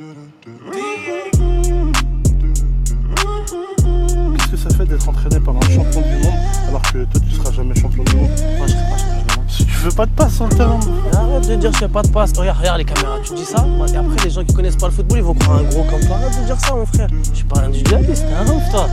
Qu'est-ce que ça fait d'être entraîné par un champion du monde alors que toi tu seras jamais champion du monde? Moi je serai pas champion du monde. Si tu veux pas de passe sur le terrain. Arrête de dire je fais pas de passe. Regarde, regarde les caméras, tu dis ça Et après les gens qui connaissent pas le football ils vont croire un gros comme toi. Arrête de dire ça mon frère. Je suis pas individualiste, t'es un ouf toi.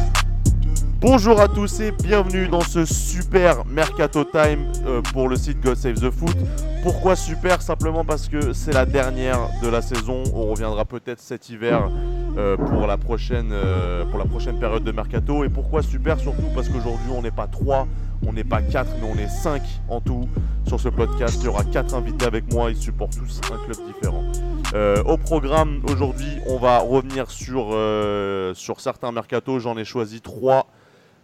Bonjour à tous et bienvenue dans ce super Mercato Time euh, pour le site God Save the Foot. Pourquoi super? Simplement parce que c'est la dernière de la saison. On reviendra peut-être cet hiver euh, pour, la prochaine, euh, pour la prochaine période de Mercato. Et pourquoi super? Surtout parce qu'aujourd'hui on n'est pas 3, on n'est pas 4, mais on est 5 en tout sur ce podcast. Il y aura 4 invités avec moi, ils supportent tous un club différent. Au programme aujourd'hui, on va revenir sur, sur certains mercatos. J'en ai choisi 3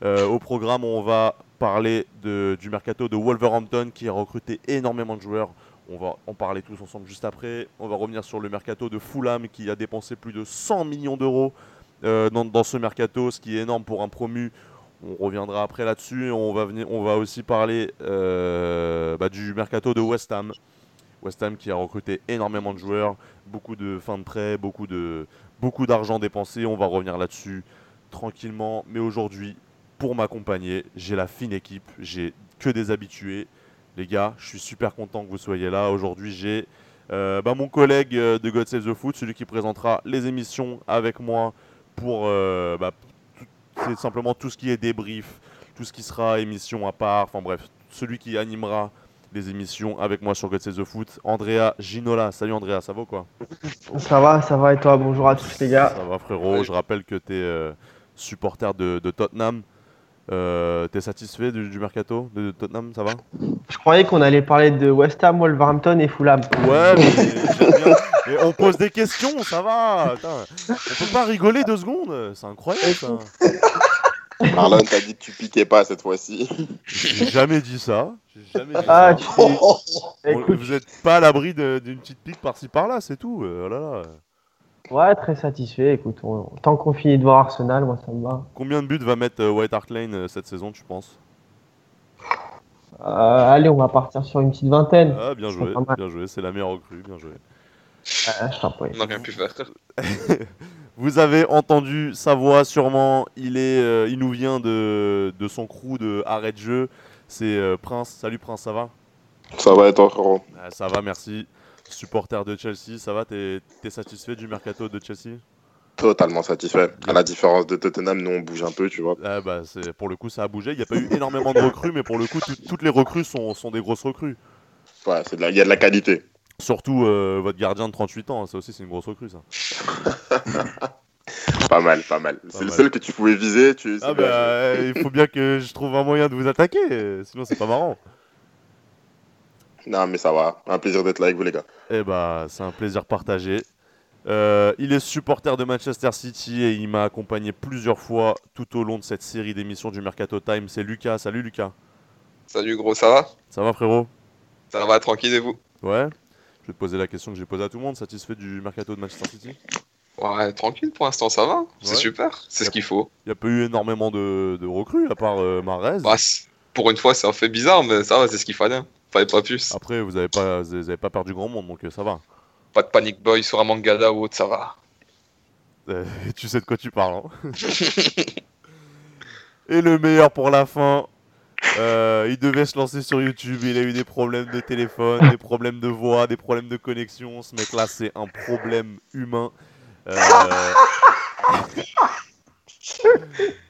euh, au programme, on va parler du mercato de Wolverhampton qui a recruté énormément de joueurs. On va en parler tous ensemble juste après. On va revenir sur le mercato de Fulham qui a dépensé plus de 100 millions d'euros euh, dans, ce mercato, ce qui est énorme pour un promu. On reviendra après là-dessus. On va, aussi parler euh, bah, du mercato de West Ham. West Ham qui a recruté énormément de joueurs, beaucoup de fins de prêt, beaucoup d'argent dépensé. On va revenir là-dessus tranquillement. Mais aujourd'hui, pour m'accompagner. J'ai la fine équipe, j'ai que des habitués. Les gars, je suis super content que vous soyez là. Aujourd'hui, j'ai euh, bah, mon collègue euh, de God Save the Foot, celui qui présentera les émissions avec moi pour euh, bah, tout- c'est simplement tout ce qui est débrief, tout ce qui sera émission à part, enfin bref, celui qui animera les émissions avec moi sur God Save the Foot, Andrea Ginola. Salut Andrea, ça va ou quoi? Ça va, ça va et toi Bonjour à tous les gars. Ça va frérot, je rappelle que tu es supporter de, de Tottenham. Euh, T'es satisfait du, du mercato de Tottenham, ça va Je croyais qu'on allait parler de West Ham, Wolverhampton et Fulham. Ouais, mais, j'aime bien. Mais on pose des questions, ça va. Attends, on peut pas rigoler deux secondes, c'est incroyable ça. Marlon t'a dit que tu piquais pas cette fois-ci. J'ai jamais dit ça. J'ai jamais dit Ah, ça. tu On- écoute, vous êtes pas à l'abri d'une petite pique par-ci par-là, c'est tout. euh, oh là là. Ouais, très satisfait. Écoute, on- tant qu'on finit de voir Arsenal, moi ça me va. Combien de buts va mettre euh, White Hart Lane euh, cette saison, tu penses? Euh, allez, on va partir sur une petite vingtaine. Ah, bien joué, bien joué. C'est la meilleure recrue, bien joué. Euh, je t'en prie. On n'a rien pu faire. Vous avez entendu sa voix sûrement. Il est, euh, il nous vient de, de son crew de arrêt de jeu. C'est euh, Prince. Salut Prince, ça va? Ça va être frérot Ah, Ça va, merci. Supporter de Chelsea, ça va T'es es satisfait du mercato de Chelsea? Totalement satisfait. À la différence de Tottenham, nous on bouge un peu, tu vois. ah, bah, Pour le coup, ça a bougé. Il n'y a pas eu énormément de recrues, mais pour le coup, tout- toutes les recrues sont, sont des grosses recrues. Ouais, il y a de la qualité. Surtout euh, votre gardien de 38 ans, ça aussi c'est une grosse recrue ça. Pas mal, pas mal. C'est le seul que tu pouvais viser. Tu... Ah bah euh, il faut bien que je trouve un moyen de vous attaquer, sinon c'est pas marrant. Non, mais ça va. Un plaisir d'être là avec vous, les gars. Eh bah, c'est un plaisir partagé. Euh, il est supporter de Manchester City et il m'a accompagné plusieurs fois tout au long de cette série d'émissions du Mercato Time. C'est Lucas. Salut Lucas. Salut gros, ça va? Ça va frérot? Ça va tranquille et vous? Ouais Je vais te poser la question que j'ai posée à tout le monde. Satisfait du Mercato de Manchester City? Ouais, tranquille pour l'instant, ça va. C'est Ouais. super, c'est ce qu'il faut. Il n'y a pas eu énormément de, de recrues à part euh, Mahrez. Bah, pour une fois, c'est un fait bizarre, mais ça va, c'est ce qu'il fallait. Fallait pas plus. Après, vous n'avez pas, vous avez pas perdu grand monde, donc euh, ça va. Pas de panic boy sur un mangala ou autre, ça va. Euh, tu sais de quoi tu parles. hein. Et le meilleur pour la fin. euh, il devait se lancer sur YouTube, il a eu des problèmes de téléphone, des problèmes de voix, des problèmes de connexion. Ce mec-là, c'est un problème humain. Euh,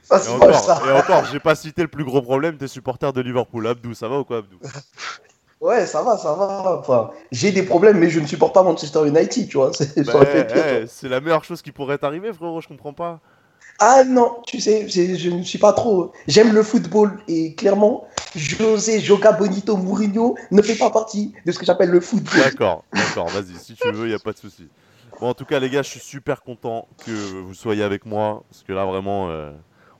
Ça, et encore, ça. et encore, j'ai pas cité le plus gros problème, t'es supporter de Liverpool. Abdou, ça va ou quoi, Abdou? Ouais, ça va, ça va. Enfin, j'ai des problèmes, mais je ne supporte pas Manchester United, tu vois. C'est Bah, eh, toi. C'est la meilleure chose qui pourrait t'arriver, frérot, je comprends pas. Ah non, tu sais, je ne suis pas trop. J'aime le football et clairement, José Joga Bonito Mourinho ne fait pas partie de ce que j'appelle le football. D'accord, d'accord, vas-y, si tu veux, il a pas de souci. Bon, en tout cas, les gars, je suis super content que vous soyez avec moi, parce que là, vraiment, euh,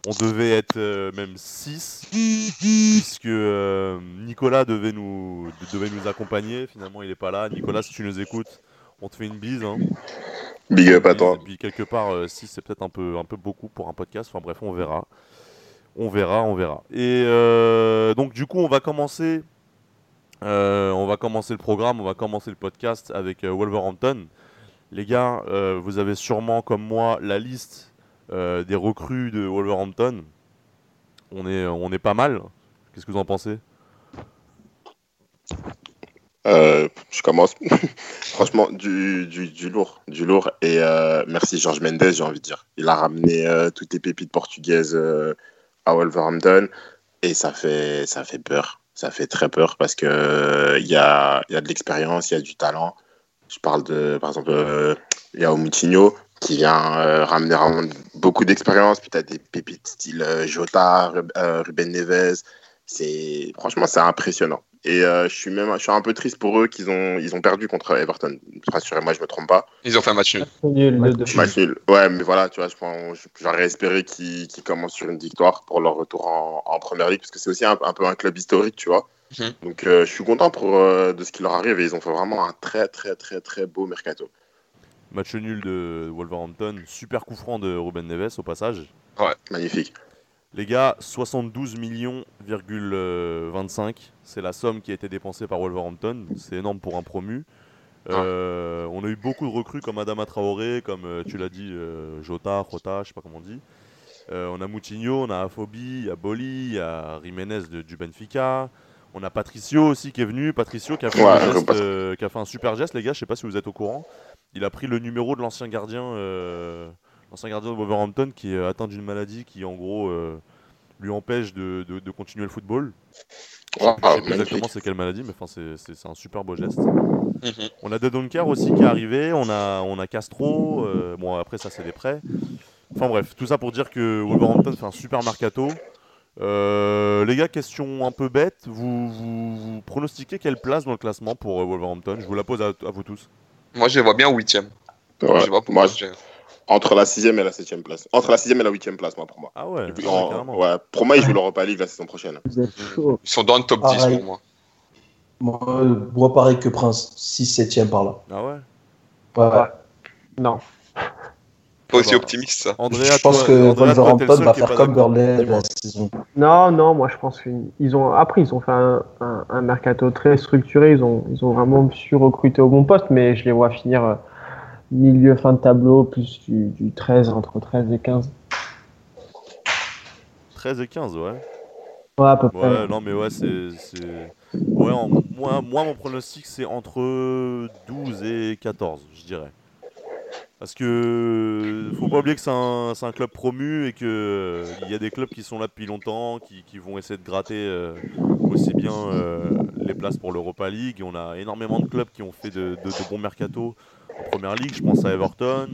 on devait être euh, même 6, puisque euh, Nicolas devait nous, devait nous accompagner. Finalement, il est pas là. Nicolas, si tu nous écoutes, on te fait une bise. hein. Big up à toi. Et puis, quelque part, 6, c'est peut-être un peu, un peu beaucoup pour un podcast. Enfin, bref, on verra. On verra, on verra. Et euh, donc, du coup, on va commencer. euh, on va commencer le programme, on va commencer le podcast avec euh, Wolverhampton. Les gars, euh, vous avez sûrement comme moi la liste euh, des recrues de Wolverhampton. On est, on est pas mal. Qu'est-ce que vous en pensez? Euh, je commence. Franchement, du, du, lourd, du lourd. Et euh, merci Georges Mendes, j'ai envie de dire. Il a ramené toutes les pépites portugaises à Wolverhampton et ça fait, ça fait peur. Ça fait très peur parce que euh, il y a, y a de l'expérience, il y a du talent. Je parle de, par exemple, Yao Moutinho qui vient euh, ramener vraiment beaucoup d'expérience. Puis tu as des pépites style euh, Jota, euh, Ruben Neves. C'est franchement c'est impressionnant. Et euh, je suis même je suis un peu triste pour eux qu'ils ont ils ont perdu contre Everton. Rassurez-moi, je me trompe pas. Ils ont fait un match nul. Match nul. Ouais, mais voilà, tu vois, j'aurais espéré qu'ils commencent sur une victoire pour leur retour en, en première ligue, parce que c'est aussi un, un peu un club historique, tu vois. Mhm. Donc, euh, je suis content pour, euh, de ce qui leur arrive et ils ont fait vraiment un très, très, très, très beau mercato. Match nul de Wolverhampton. Super coup franc de Ruben Neves au passage. Magnifique. Les gars, 72 millions, virgule, euh, 25, c'est la somme qui a été dépensée par Wolverhampton. C'est énorme pour un promu. Euh, on a eu beaucoup de recrues comme Adama Traoré, comme euh, tu l'as dit, euh, Jota, Jota, je sais pas comment on dit. Euh, on a Moutinho, on a Afobi, il y a Boli, il y a Jiménez de- du Benfica. On a Patricio aussi qui est venu. Patricio qui a fait, Ouais, un, geste, qui a fait un super geste, les gars. Je sais pas si vous êtes au courant. Il a pris le numéro de l'ancien gardien, euh, l'ancien gardien de Wolverhampton qui est atteint d'une maladie qui, en gros, euh, lui empêche de, de- de continuer le football. Je sais plus- je sais plus magnifique. exactement c'est quelle maladie, mais enfin c'est- un super beau geste. Mhm. On a De Donker aussi qui est arrivé, on a, on a Castro, euh, bon après ça c'est des prêts. Enfin bref, tout ça pour dire que Wolverhampton fait un super mercato. Euh, les gars, question un peu bête, vous, vous, vous pronostiquez quelle place dans le classement pour Wolverhampton? Je vous la pose à, à vous tous. Moi, je les vois bien huitième. Ouais. Je vois pourquoi. Moi, j'ai- entre la sixième et la septième place. Entre la sixième et la huitième place, moi, pour moi. Ah ouais, puis, ah en- ouais, pour moi, ils jouent l'Europa League la saison prochaine. Vous êtes chaud. Ils sont dans le top 10 Pareil. pour moi. Moi, moi, pareil que Prince, 6-7ème par là. Ah ouais Ouais, ouais. Non. Pas aussi optimiste, ça. Andrea, Je pense toi- que Andrea, toi, Wolverhampton va faire comme Dis-moi. la saison. Non, non, moi je pense qu'ils ont. Après, ils ont fait un, un- un mercato très structuré. Ils ont, ils ont vraiment su recruter au bon poste, mais je les vois finir euh, milieu fin de tableau, plus du, du 13, entre 13 et 15. 13 et 15, ouais. Ouais, à peu près. Ouais, non, mais ouais, c'est. c'est- Ouais, en- moi, moi, mon pronostic, c'est entre 12 et 14, je dirais. Parce que faut pas oublier que c'est un, club promu et que euh, y a des clubs qui sont là depuis longtemps, qui, vont essayer de gratter euh, aussi bien euh, les places pour l'Europa League. On a énormément de clubs qui ont fait de, bons mercatos en première ligue. Je pense à Everton,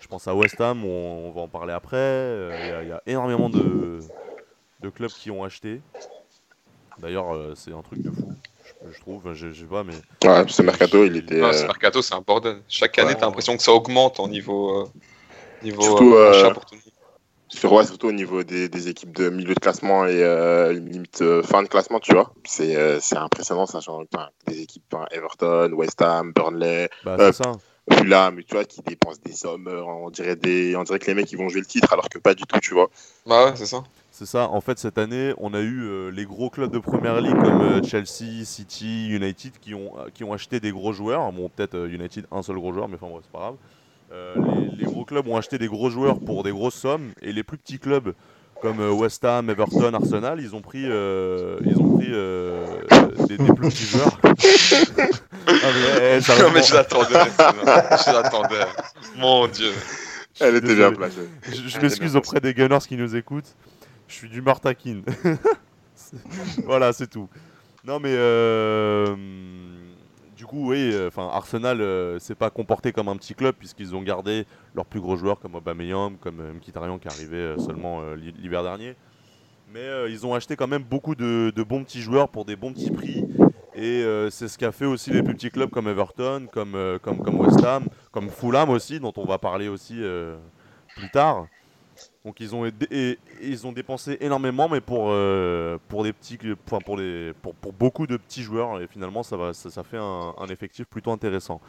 je pense à West Ham, on, on va en parler après. Euh, Il y a- énormément de, clubs qui ont acheté. D'ailleurs, euh, c'est un truc de fou, je, trouve. Je, je sais pas, mais Ouais, ce mercato, il était. Non, euh, ce mercato, c'est un bordel. Chaque année, Ouais. t'as l'impression que ça augmente en niveau, euh, niveau Surtout, euh, euh, achat pour tout le monde. Sur, ouais, surtout au niveau des, des équipes de milieu de classement et euh, limite euh, fin de classement, tu vois. C'est euh, c'est impressionnant, sachant que enfin, des équipes Everton, West Ham, Burnley, bah, Euh, c'est ça. Fulham, tu vois, qui dépensent des sommes. On dirait, des, on dirait que les mecs ils vont jouer le titre alors que pas du tout, tu vois. Bah ouais, c'est ça. C'est ça, en fait, cette année, on a eu euh, les gros clubs de première ligue comme euh, Chelsea, City, United qui ont, euh, qui ont acheté des gros joueurs. Bon, peut-être euh, United, un seul gros joueur, mais enfin, bref, c'est pas grave. Euh, les, les gros clubs ont acheté des gros joueurs pour des grosses sommes, et les plus petits clubs comme euh, West Ham, Everton, Arsenal, ils ont pris, euh, ils ont pris euh, des, des plus petits joueurs. Ah, mais, eh, ça Non, mais je l'attendais. je l'attendais. Mon dieu. Elle était Désolé. bien placée. Je, je m'excuse auprès des Gunners qui nous écoutent. Je suis taquine. C'est- voilà, c'est tout. Non, mais euh, du coup, oui, enfin Arsenal euh, s'est pas comporté comme un petit club puisqu'ils ont gardé leurs plus gros joueurs comme Aubameyang, comme euh, Mkhitaryan qui est arrivé euh, seulement l'hi- l'hiver dernier. Mais ils ont acheté quand même beaucoup de, bons petits joueurs pour des bons petits prix. Et c'est ce qu'a fait aussi les plus petits clubs comme Everton, comme, West Ham, comme Fulham aussi, dont on va parler aussi plus tard. Donc ils ont, aidé- et, et ils ont dépensé énormément, mais pour, euh, pour, des petits, pour, les, pour, pour beaucoup de petits joueurs. Et finalement, ça, va, ça, ça fait un, un effectif plutôt intéressant.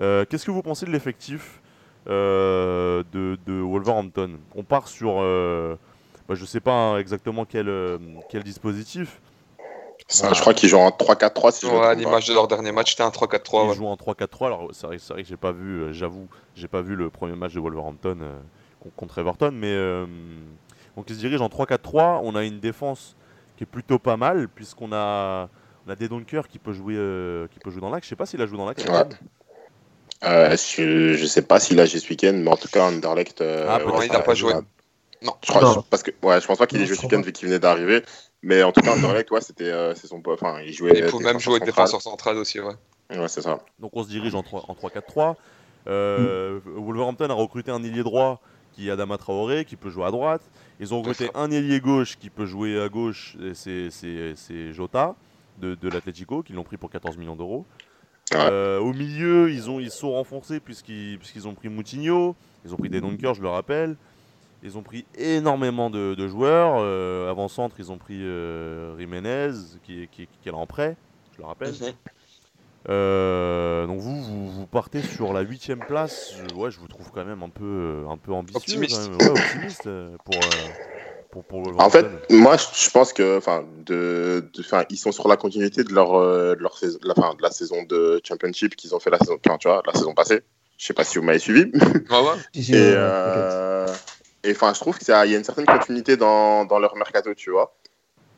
Euh, Qu'est-ce que vous pensez de l'effectif euh, de, de Wolverhampton? On part sur, euh, bah, je sais pas hein, exactement quel, euh, quel dispositif. Ça, je crois qu'ils jouent en 3-4-3 si je Ouais, pas. l'image de leur dernier match, c'était un 3-4-3. Ils ouais. jouent en 3-4-3. Alors, c'est vrai, vrai que j'ai pas vu, euh, j'avoue, j'ai pas vu le premier match de Wolverhampton euh, contre Everton, mais euh, donc ils se dirigent en 3-4-3. On a une défense qui est plutôt pas mal, puisqu'on a, on a des Dunkers qui peut jouer, euh, qui peut jouer dans l'axe. Je sais pas s'il a joué dans l'axe. Ouais. Euh, je, je sais pas s'il a joué ce week-end, mais en tout cas, Anderlecht. euh, Ah, ouais, il a pas joué. Non. Je, crois, Non. je- parce que, ouais, je pense pas qu'il ait joué ce week-end vu qu'il venait d'arriver. Mais en tout cas, Anderlecht, ouais, c'était euh, c'est son Enfin, il jouait. Il peut même jouer défenseur central aussi, ouais. Ouais, c'est ça. Donc on se dirige en 3 en 3-4-3. Euh, Wolverhampton a recruté un ailier droit qui est Adama Traoré, qui peut jouer à droite. Ils ont recruté un ailier gauche qui peut jouer à gauche, et c'est- c'est c'est Jota de, de l'Atlético, qui l'ont pris pour 14 millions d'euros. Ouais. Euh, au milieu, ils, ont, ils sont renforcés puisqu'ils puisqu'ils ont pris Moutinho, ils ont pris des Dunkers, je le rappelle. Ils ont pris énormément de, de joueurs. Euh, Avant-centre, ils ont pris euh, Jiménez, qui, qui, est- qui est là en prêt, je le rappelle. Euh, donc vous, vous, vous partez sur la huitième place. Je, ouais, je vous trouve quand même un peu, euh, un peu ambitieux. Optimiste. quand même. Ouais, optimiste euh, pour, euh, pour, pour En fait, moi, je pense que, enfin, de, de- enfin, ils sont sur la continuité de leur, euh, de leur saison, la, fin, de la saison de Championship qu'ils ont fait la saison, tu vois, la saison passée. Je sais pas si vous m'avez suivi. Ouais, ouais. Euh, euh, et enfin, je trouve qu'il y a une certaine continuité dans, dans leur mercato, tu vois.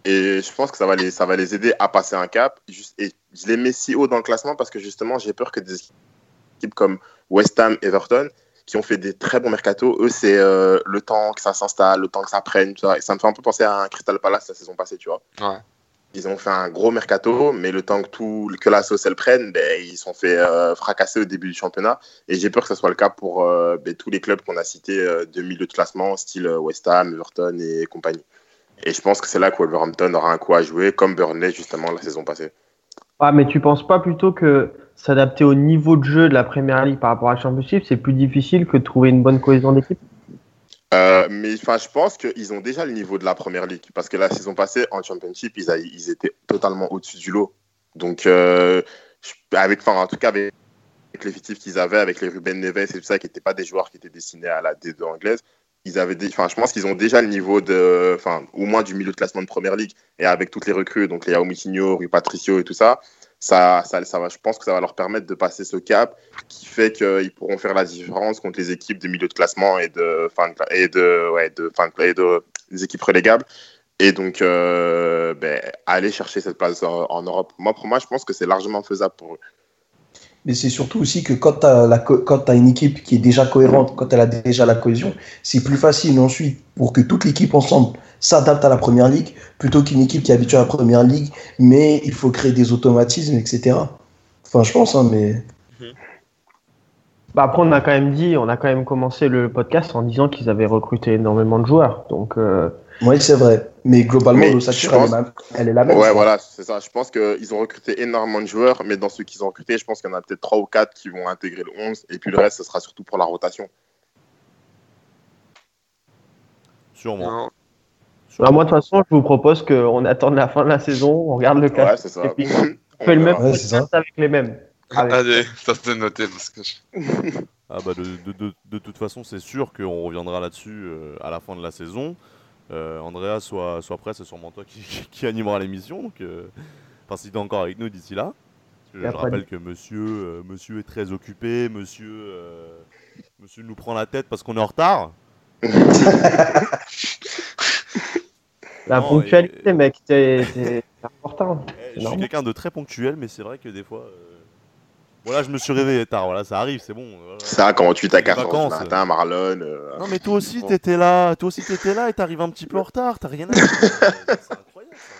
Et je pense que ça va les, ça va les aider à passer un cap. Juste- Et je les mets si haut dans le classement parce que justement, j'ai peur que des équipes comme West Ham, Everton, qui ont fait des très bons mercato, eux, c'est euh, le temps que ça s'installe, le temps que ça prenne. Vois. Et ça me fait un peu penser à un Crystal Palace la saison passée, tu vois. Ouais. Ils ont fait un gros mercato, mais le temps que, tout, que la sauce elle prenne, ben, ils se sont fait euh, fracasser au début du championnat. Et j'ai peur que ce soit le cas pour euh, ben, tous les clubs qu'on a cités de milieu de classement, style West Ham, Everton et compagnie. Et je pense que c'est là que Wolverhampton aura un coup à jouer, comme Burnley justement la saison passée. Ah, mais tu penses pas plutôt que s'adapter au niveau de jeu de la Première Ligue par rapport à la Championship, c'est plus difficile que de trouver une bonne cohésion d'équipe? Euh, mais je pense qu'ils ont déjà le niveau de la première ligue. Parce que la saison passée, en Championship, ils, a- ils étaient totalement au-dessus du lot. Donc, euh, avec, enfin, en tout cas, avec, avec l'effectif qu'ils avaient, avec les Ruben Neves et tout ça, qui n'étaient pas des joueurs qui étaient destinés à la D2 anglaise, ils avaient des, je pense qu'ils ont déjà le niveau de, enfin, au moins du milieu de classement de première ligue. Et avec toutes les recrues, donc les Yao Rui Patricio et tout ça, ça, ça, va, je pense que ça va leur permettre de passer ce cap qui fait qu'ils pourront faire la différence contre les équipes de milieu de classement et de fin de, et de, ouais, de, fin de, et de des équipes relégables. Et donc, euh, ben, aller chercher cette place en, en Europe. Moi, pour moi, je pense que c'est largement faisable pour eux. Mais c'est surtout aussi que quand tu as, une équipe qui est déjà cohérente, quand elle a déjà la cohésion, c'est plus facile ensuite pour que toute l'équipe ensemble s'adapte à la première ligue plutôt qu'une équipe qui est habituée à la première ligue, mais il faut créer des automatismes, etc. Enfin, je pense, hein, mais. Bah après, on a quand même dit, on a quand même commencé le podcast en disant qu'ils avaient recruté énormément de joueurs. Donc, euh, Oui, c'est vrai. Mais globalement, Mais l'ossature, elle, pense- est la- elle est la même. Ouais, voilà, c'est ça. Je pense qu'ils ont recruté énormément de joueurs, mais dans ceux qu'ils ont recrutés, je pense qu'il y en a peut-être 3 ou 4 qui vont intégrer le 11, et puis le reste, ce sera surtout pour la rotation. Sûrement. Non. bah, moi, de toute façon, je vous propose qu'on attende la fin de la saison, on regarde le Ouais, cas, c'est ça. et puis On fait le même. Ouais, ça. avec les mêmes. Avec- Allez, ça c'est noté parce que je- Ah bah de, de- de- de toute façon, c'est sûr qu'on reviendra là-dessus euh, à la fin de la saison. Euh, Andrea, soit, soit prêt, c'est sûrement toi qui, qui- animera l'émission. Donc, euh, enfin, si tu es encore avec nous d'ici là. Je rappelle que monsieur, euh, monsieur est très occupé, monsieur, monsieur nous prend la tête parce qu'on est en retard. La Non, ponctualité, et- mec, c'est important. Eh, je suis quelqu'un de très ponctuel, mais c'est vrai que des fois. euh, Voilà, je me suis réveillé tard, voilà, ça arrive, c'est bon. voilà. Ça, quand tu t'as Les 4 heures vacances. du matin, Marlon. euh, Non mais toi aussi t'étais là, toi aussi t'étais là et t'arrives un petit peu en retard, t'as rien à dire. c'est incroyable. ça.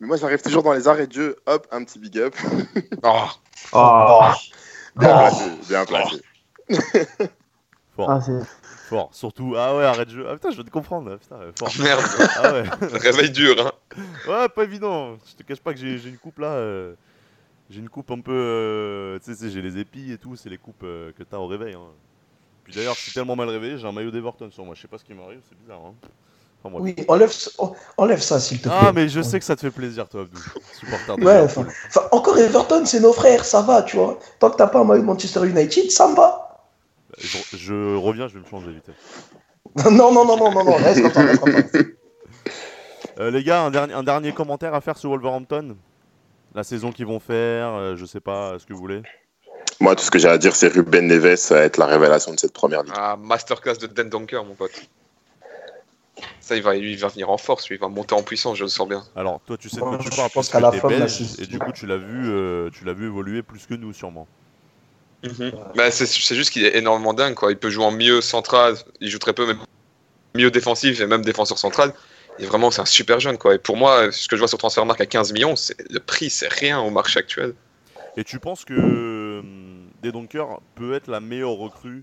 Mais moi, j'arrive toujours dans les arrêts de jeu. Hop, un petit big up. Oh, Oh, Bien Oh. placé. Bien placé. Fort, ah, fort. Surtout, ah ouais, arrête de jeu. Ah putain, je vais te comprendre. là, Putain, fort. merde, Ah ouais. réveil dur, hein. Ouais, pas évident. Je te cache pas que j'ai j'ai une coupe là. euh, J'ai une coupe un peu. euh, Tu sais, j'ai les épis et tout. C'est les coupes euh, que t'as au réveil. hein. Puis d'ailleurs, je suis tellement mal réveillé, j'ai un maillot d'Everton sur moi. Je sais pas ce qui m'arrive, c'est bizarre. Hein. Enfin. Oui, enlève, en- enlève ça, s'il te plaît. Ah, mais je sais que ça te fait plaisir, toi, Abdou. Supporter de Ouais, enfin, encore Everton, c'est nos frères, ça va, tu vois. Tant que t'as pas un maillot Manchester United, ça me va. je, je reviens, je vais me changer vite. non, non, non, non, non, non, reste ça, reste. Euh, les gars, un dernier, un dernier commentaire à faire sur Wolverhampton? La saison qu'ils vont faire, euh, je sais pas ce que vous voulez. Moi, tout ce que j'ai à dire, c'est Ruben Neves, ça va être la révélation de cette première ligue. Ah, masterclass de Den Donker, mon pote. Ça, il va, il va venir en force, lui, il va monter en puissance, je le sens bien. Alors, toi, tu sais de quoi tu parles parce que la t'es fin de la belge, saison- et du coup, tu l'as vu, euh, tu l'as vu évoluer plus que nous, sûrement. Bah, c'est c'est juste qu'il est énormément dingue, quoi. Il peut jouer en milieu central, il joue très peu, même milieu défensif et même défenseur central. Et vraiment, c'est un super jeune, quoi. Et pour moi, ce que je vois sur Transfermarkt à 15 millions, c'est le prix, c'est rien au marché actuel. Et tu penses que hum, Dedonker peut être la meilleure recrue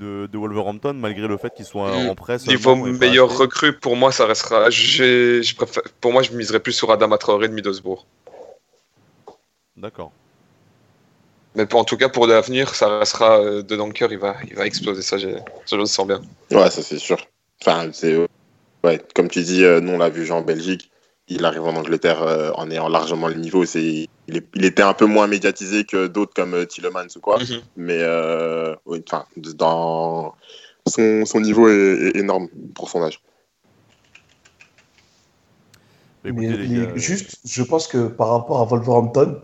de, de Wolverhampton malgré le fait qu'il soit Mm. en presse Niveau meilleur recrue, pour moi, ça restera. j'ai- je préfère- Pour moi, je miserais plus sur Adama Traoré de Middlesbrough. D'accord. Mais pour, en tout cas, pour l'avenir, ça restera euh, de Donker, il va, il va exploser, ça, j'ai- ça je le sens bien. Ouais, ça c'est sûr. Enfin, c'est ouais, comme tu dis, euh, nous on l'a vu jouer en Belgique. Il arrive en Angleterre euh, en ayant largement le niveau. C'est, il, est- il était un peu moins médiatisé que d'autres comme euh, Tielemans ou quoi. Mhm. Mais euh, dans son, son niveau est, est énorme pour son âge. Bah, Mais juste, je pense que par rapport à Wolverhampton,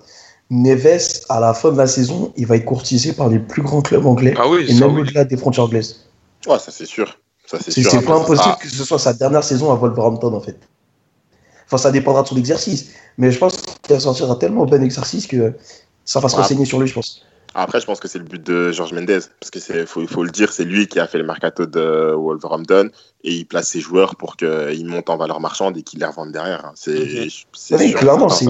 Neves, à la fin de la saison, il va être courtisé par les plus grands clubs anglais Ah oui, et même oui. au-delà des frontières anglaises. Ouais, ça c'est sûr. Ça c'est C'est sûr. c'est Après, pas impossible que ce soit sa dernière saison à Wolverhampton en fait. Enfin, ça dépendra de son exercice, mais je pense qu'il sortira tellement bon exercice que ça va se renseigner sur lui, je pense. Après, je pense que c'est le but de Georges Mendes, parce que c'est faut, faut le dire, c'est lui qui a fait le mercato de Wolverhampton et il place ses joueurs pour qu'ils montent en valeur marchande et qu'ils les revendent derrière. hein. C'est Mhm. c'est Oui, clairement, c'est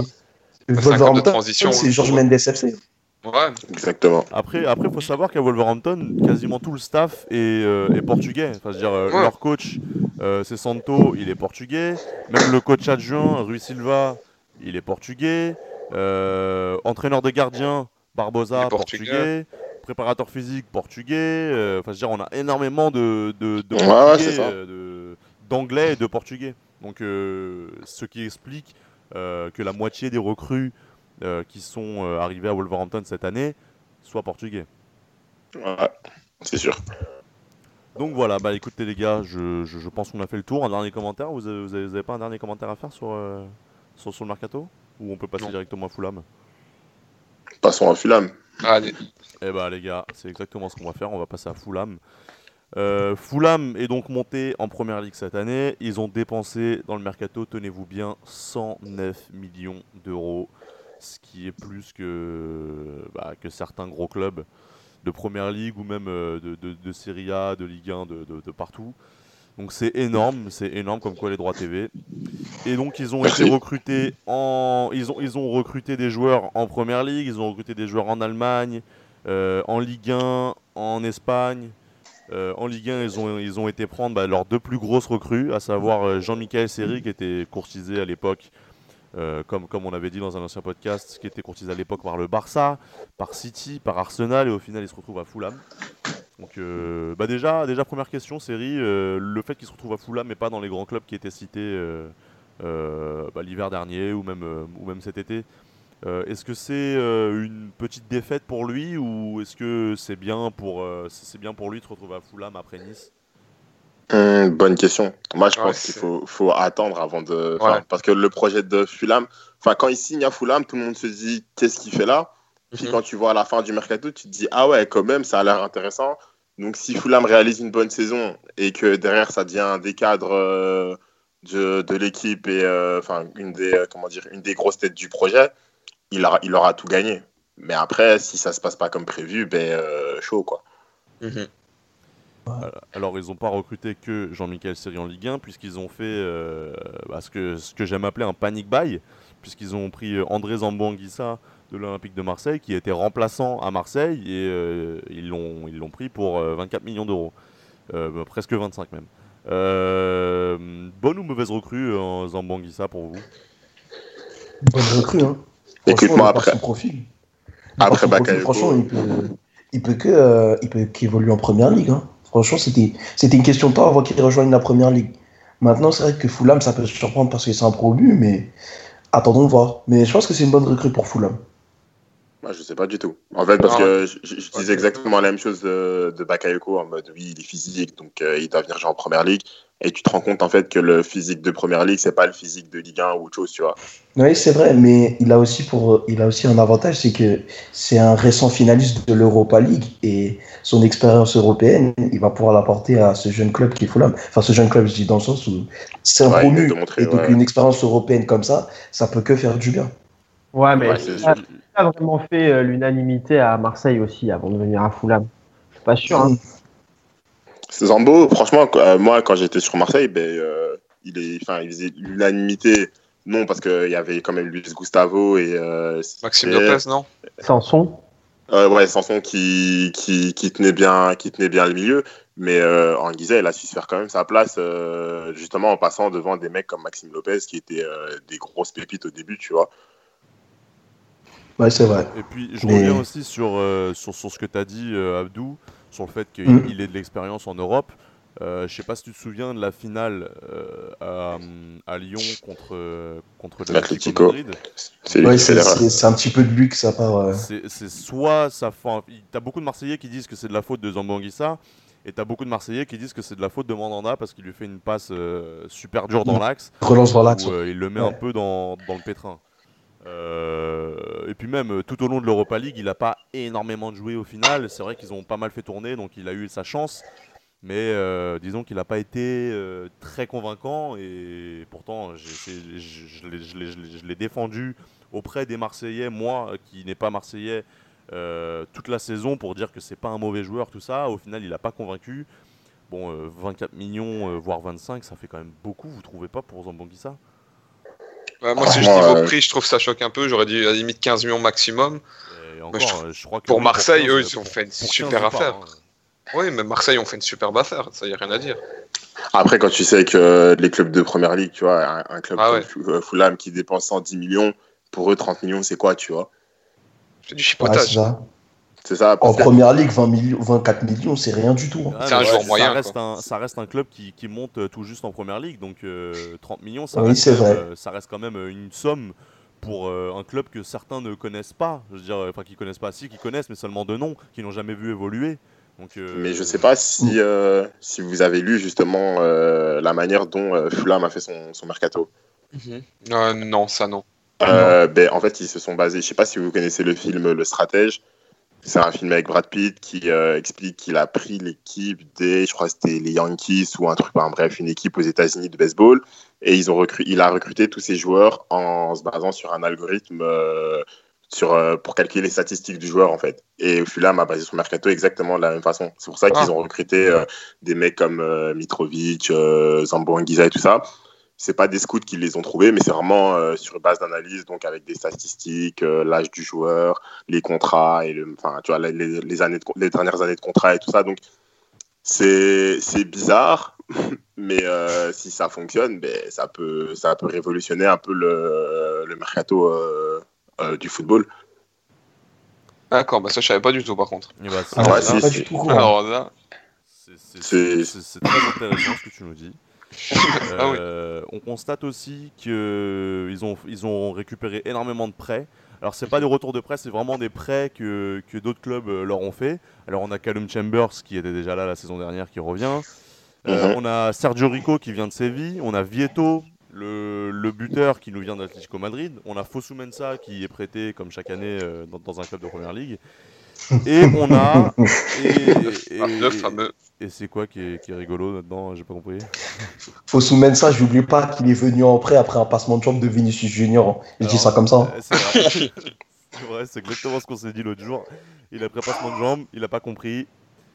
Wolverhampton, transition, c'est Georges. Mendes FC. Ouais, Exactement. Après, après, faut savoir qu'à Wolverhampton, quasiment tout le staff est, euh, est portugais. Enfin, je veux dire, euh, Ouais. leur coach, euh, c'est Santo, il est portugais. Même le coach adjoint, Rui Silva, il est portugais. Euh, entraîneur de gardien, Barbosa, portugais. portugais. Préparateur physique, portugais. Euh, Enfin, je veux dire, on a énormément de, de, de Ouais, d'anglais et de portugais. Donc, euh, ce qui explique euh, que la moitié des recrues euh, qui sont euh, arrivés à Wolverhampton cette année soient portugais. Ouais, c'est sûr. Donc voilà, bah écoutez les gars, je, je, je pense qu'on a fait le tour. Un dernier commentaire Vous avez, vous avez, vous avez pas un dernier commentaire à faire sur, euh, sur, sur le mercato? Ou on peut passer Non. directement à Fulham? Passons à Fulham. allez. Eh bah les gars, c'est exactement ce qu'on va faire, on va passer à Fulham. Euh, Fulham est donc monté en première ligue cette année. Ils ont dépensé dans le mercato, tenez-vous bien, 109 millions d'euros, ce qui est plus que, bah, que certains gros clubs de première ligue ou même euh, de, de, Serie A, de Ligue 1, de, de- partout. Donc c'est énorme, c'est énorme comme quoi les droits TV. Et donc ils ont été recrutés en, ils ont, ils ont recruté des joueurs en première ligue, ils ont recruté des joueurs en Allemagne, euh, en Ligue 1, en Espagne. Euh, en Ligue 1, ils ont, ils ont été prendre bah, leurs deux plus grosses recrues, à savoir Jean-Michel Seri, qui était courtisé à l'époque, euh, comme, on avait dit dans un ancien podcast, qui était courtisé à l'époque par le Barça, par City, par Arsenal, et au final, il se retrouve à Fulham. Donc, euh, bah déjà, première question, Seri, euh, le fait qu'il se retrouve à Fulham et pas dans les grands clubs qui étaient cités bah, l'hiver dernier ou même, ou même cet été, est-ce que c'est une petite défaite pour lui ou est-ce que c'est bien pour c'est bien pour lui de se retrouver à Fulham après Nice? Hum, bonne question. Moi, je Ouais, pense qu'il faut, faut attendre avant de. Ouais. Parce que le projet de Fulham, enfin, quand il signe à Fulham, tout le monde se dit qu'est-ce qu'il fait là? Puis Mhm. quand tu vois à la fin du mercato, tu te dis ah ouais, quand même, ça a l'air intéressant. Donc si Fulham réalise une bonne saison et que derrière ça devient un des cadres euh, de, de l'équipe et euh, enfin une des euh, comment dire une des grosses têtes du projet, il aura, il aura tout gagné. Mais après, si ça se passe pas comme prévu, ben chaud quoi. Mhm. Alors ils n'ont pas recruté que Jean-Michel Seri en Ligue 1 puisqu'ils ont fait euh, bah, ce que, ce que j'aime appeler un panic buy puisqu'ils ont pris euh, André Zambanguissa de l'Olympique de Marseille qui était remplaçant à Marseille et euh, ils l'ont ils l'ont pris pour euh, 24 millions d'euros, Euh, bah, presque 25 même. Euh, bonne ou mauvaise recrue en Zambanguissa pour vous? Bonne recrue, hein. Écoute-moi Franchement, après. Son profil. Après Par son profil, Bakayoko. franchement, il peut, il peut que, euh, il peut qu'évoluer en première ligue. Hein. Franchement, c'était, c'était une question de temps avant qu'il rejoigne la première ligue. Maintenant, c'est vrai que Fulham, ça peut surprendre parce que c'est un promu, mais attendons voir. Mais je pense que c'est une bonne recrue pour Fulham. Bah, je sais pas du tout. En fait, parce Ah, que je, je- je Ouais. disais exactement la même chose de, de Bakayoko en mode oui, il est physique, donc euh, il doit venir jouer en première ligue. Et tu te rends compte en fait que le physique de première ligue, c'est pas le physique de Ligue 1 ou autre chose, tu vois. Oui, c'est vrai, mais il a aussi pour, il a aussi un avantage, c'est que c'est un récent finaliste de l'Europa League et son expérience européenne, il va pouvoir l'apporter à ce jeune club qui est Fulham. Enfin, ce jeune club, je dis dans le sens où c'est un Ouais, promu et donc ouais. une expérience européenne comme ça, ça peut que faire du bien. Ouais, mais Ouais, a vraiment fait euh, l'unanimité à Marseille aussi avant de venir à Fulham. Je suis pas sûr. Hein. Zambo, franchement, euh, moi, quand j'étais sur Marseille, ben, euh, il, est, enfin, il faisait l'unanimité. Non, parce qu'il y avait quand même Luis Gustavo et euh, Maxime Lopez, non? Sanson. Euh, ouais, Sanson qui, qui, qui, tenait bien, qui tenait bien le milieu. Mais euh, en Guizet, il a su se faire quand même sa place, euh, justement en passant devant des mecs comme Maxime Lopez, qui étaient euh, des grosses pépites au début, tu vois. Ouais, c'est vrai. Et puis, je Mais- reviens aussi sur, euh, sur, sur ce que tu as dit, euh, Abdou, sur le fait qu'il Mm. il ait de l'expérience en Europe. Euh, je sais pas si tu te souviens de la finale euh, à, à Lyon contre, contre l'Atlético. Madrid. C'est Ouais, un petit peu de lui que ça part. C'est soit ça T'as beaucoup de Marseillais qui disent que c'est de la faute de Zambanguissa, et t'as beaucoup de Marseillais qui disent que c'est de la faute de Mandanda parce qu'il lui fait une passe euh, super dure dans Mm. l'axe. relance dans l'axe. où, euh, il le met Ouais. un peu dans, dans le pétrin. Euh, et puis même euh, tout au long de l'Europa League, il n'a pas énormément joué au final. C'est vrai qu'ils ont pas mal fait tourner, donc il a eu sa chance. Mais euh, disons qu'il n'a pas été très convaincant et pourtant je, l'ai- défendu auprès des Marseillais, moi qui n'ai pas Marseillais toute la saison pour dire que c'est pas un mauvais joueur tout ça. Au final, il n'a pas convaincu. Bon, euh, 24 millions, voire 25, ça fait quand même beaucoup, vous trouvez pas pour Zambanguissa Ouais, Moi, c'est juste Franchement, niveau euh, prix, je trouve ça choque un peu. J'aurais dit à la limite 15 millions maximum. Et encore, je trouve- euh, je crois que pour oui, Marseille, 15, eux, euh, ils ont fait une pour 15, super pas, affaire. hein. Oui, mais Marseille ont fait une superbe affaire, ça y a rien à dire. Après, quand tu sais que les clubs de première ligue, tu vois, un, un club Ah comme ouais. Fulham qui dépense 110 millions, pour eux, 30 millions, c'est quoi, tu vois? C'est du chipotage. C'est ça. En que- première ligue, 20 millions, 24 millions, c'est rien du tout. hein. Ah, C'est un joueur ça moyen, Reste quoi. un, ça reste un club qui, qui monte euh, tout juste en première ligue, donc euh, 30 millions, ça, Oui, reste vrai. euh, ça reste quand même euh, une somme pour euh, un club que certains ne connaissent pas. Je veux dire, enfin, qui connaissent pas, si, qui connaissent, mais seulement de nom, qui n'ont jamais vu évoluer. Donc, euh, Mais je sais pas si, euh, si vous avez lu justement euh, la manière dont euh, Fulham a fait son, son mercato. Euh, non, ça non. Euh, ben, en fait, ils se sont basés. Je sais pas si vous connaissez le film Le Stratège. C'est un film avec Brad Pitt qui euh, explique qu'il a pris l'équipe des, je crois c'était les Yankees ou un truc, enfin, bref, une équipe aux États-Unis de baseball. Et ils ont recru- il a recruté tous ces joueurs en se basant sur un algorithme euh, sur, euh, pour calculer les statistiques du joueur, en fait. Et Fulham a basé son mercato exactement de la même façon. C'est pour ça qu'ils Ah. ont recruté des mecs comme Mitrovic, Zambo Anguissa et tout ça c'est pas des scouts qui les ont trouvés, mais c'est vraiment euh, sur base d'analyse, donc avec des statistiques, euh, l'âge du joueur, les contrats et le, enfin, tu vois, les, années de les dernières années de contrat et tout ça. Donc c'est c'est bizarre, mais euh, si ça fonctionne, ben, ça peut ça peut révolutionner un peu le, le mercato euh, euh, du football. D'accord, bah ça je savais pas du tout par contre. eh ben, c'est- Ah, ouais, c'est c'est très intéressant ce que tu nous dis. Ah oui. Euh, On constate aussi qu'ils ont, ils ont récupéré énormément de prêts. Alors, c'est pas des retours de prêt, c'est vraiment des prêts que, que d'autres clubs euh, leur ont fait. Alors, on a Callum Chambers qui était déjà là la saison dernière qui revient. Euh, Mhm. On a Sergio Rico qui vient de Séville. On a Vieto, le, le buteur qui nous vient d'Atlético Madrid. On a Fosu Mensah qui est prêté comme chaque année euh, dans, dans un club de première ligue. Et on a. Et, et- ah, le fameux. et c'est quoi qui est, qui est rigolo là-dedans J'ai pas compris. Faut soumettre ça, j'oublie pas qu'il est venu en prêt après un passement de jambe de Vinicius Junior. Je dis ça comme ça. Euh, C'est vrai, c'est vrai, c'est exactement ce qu'on s'est dit l'autre jour. Il a pris un passement de jambe, il a pas compris.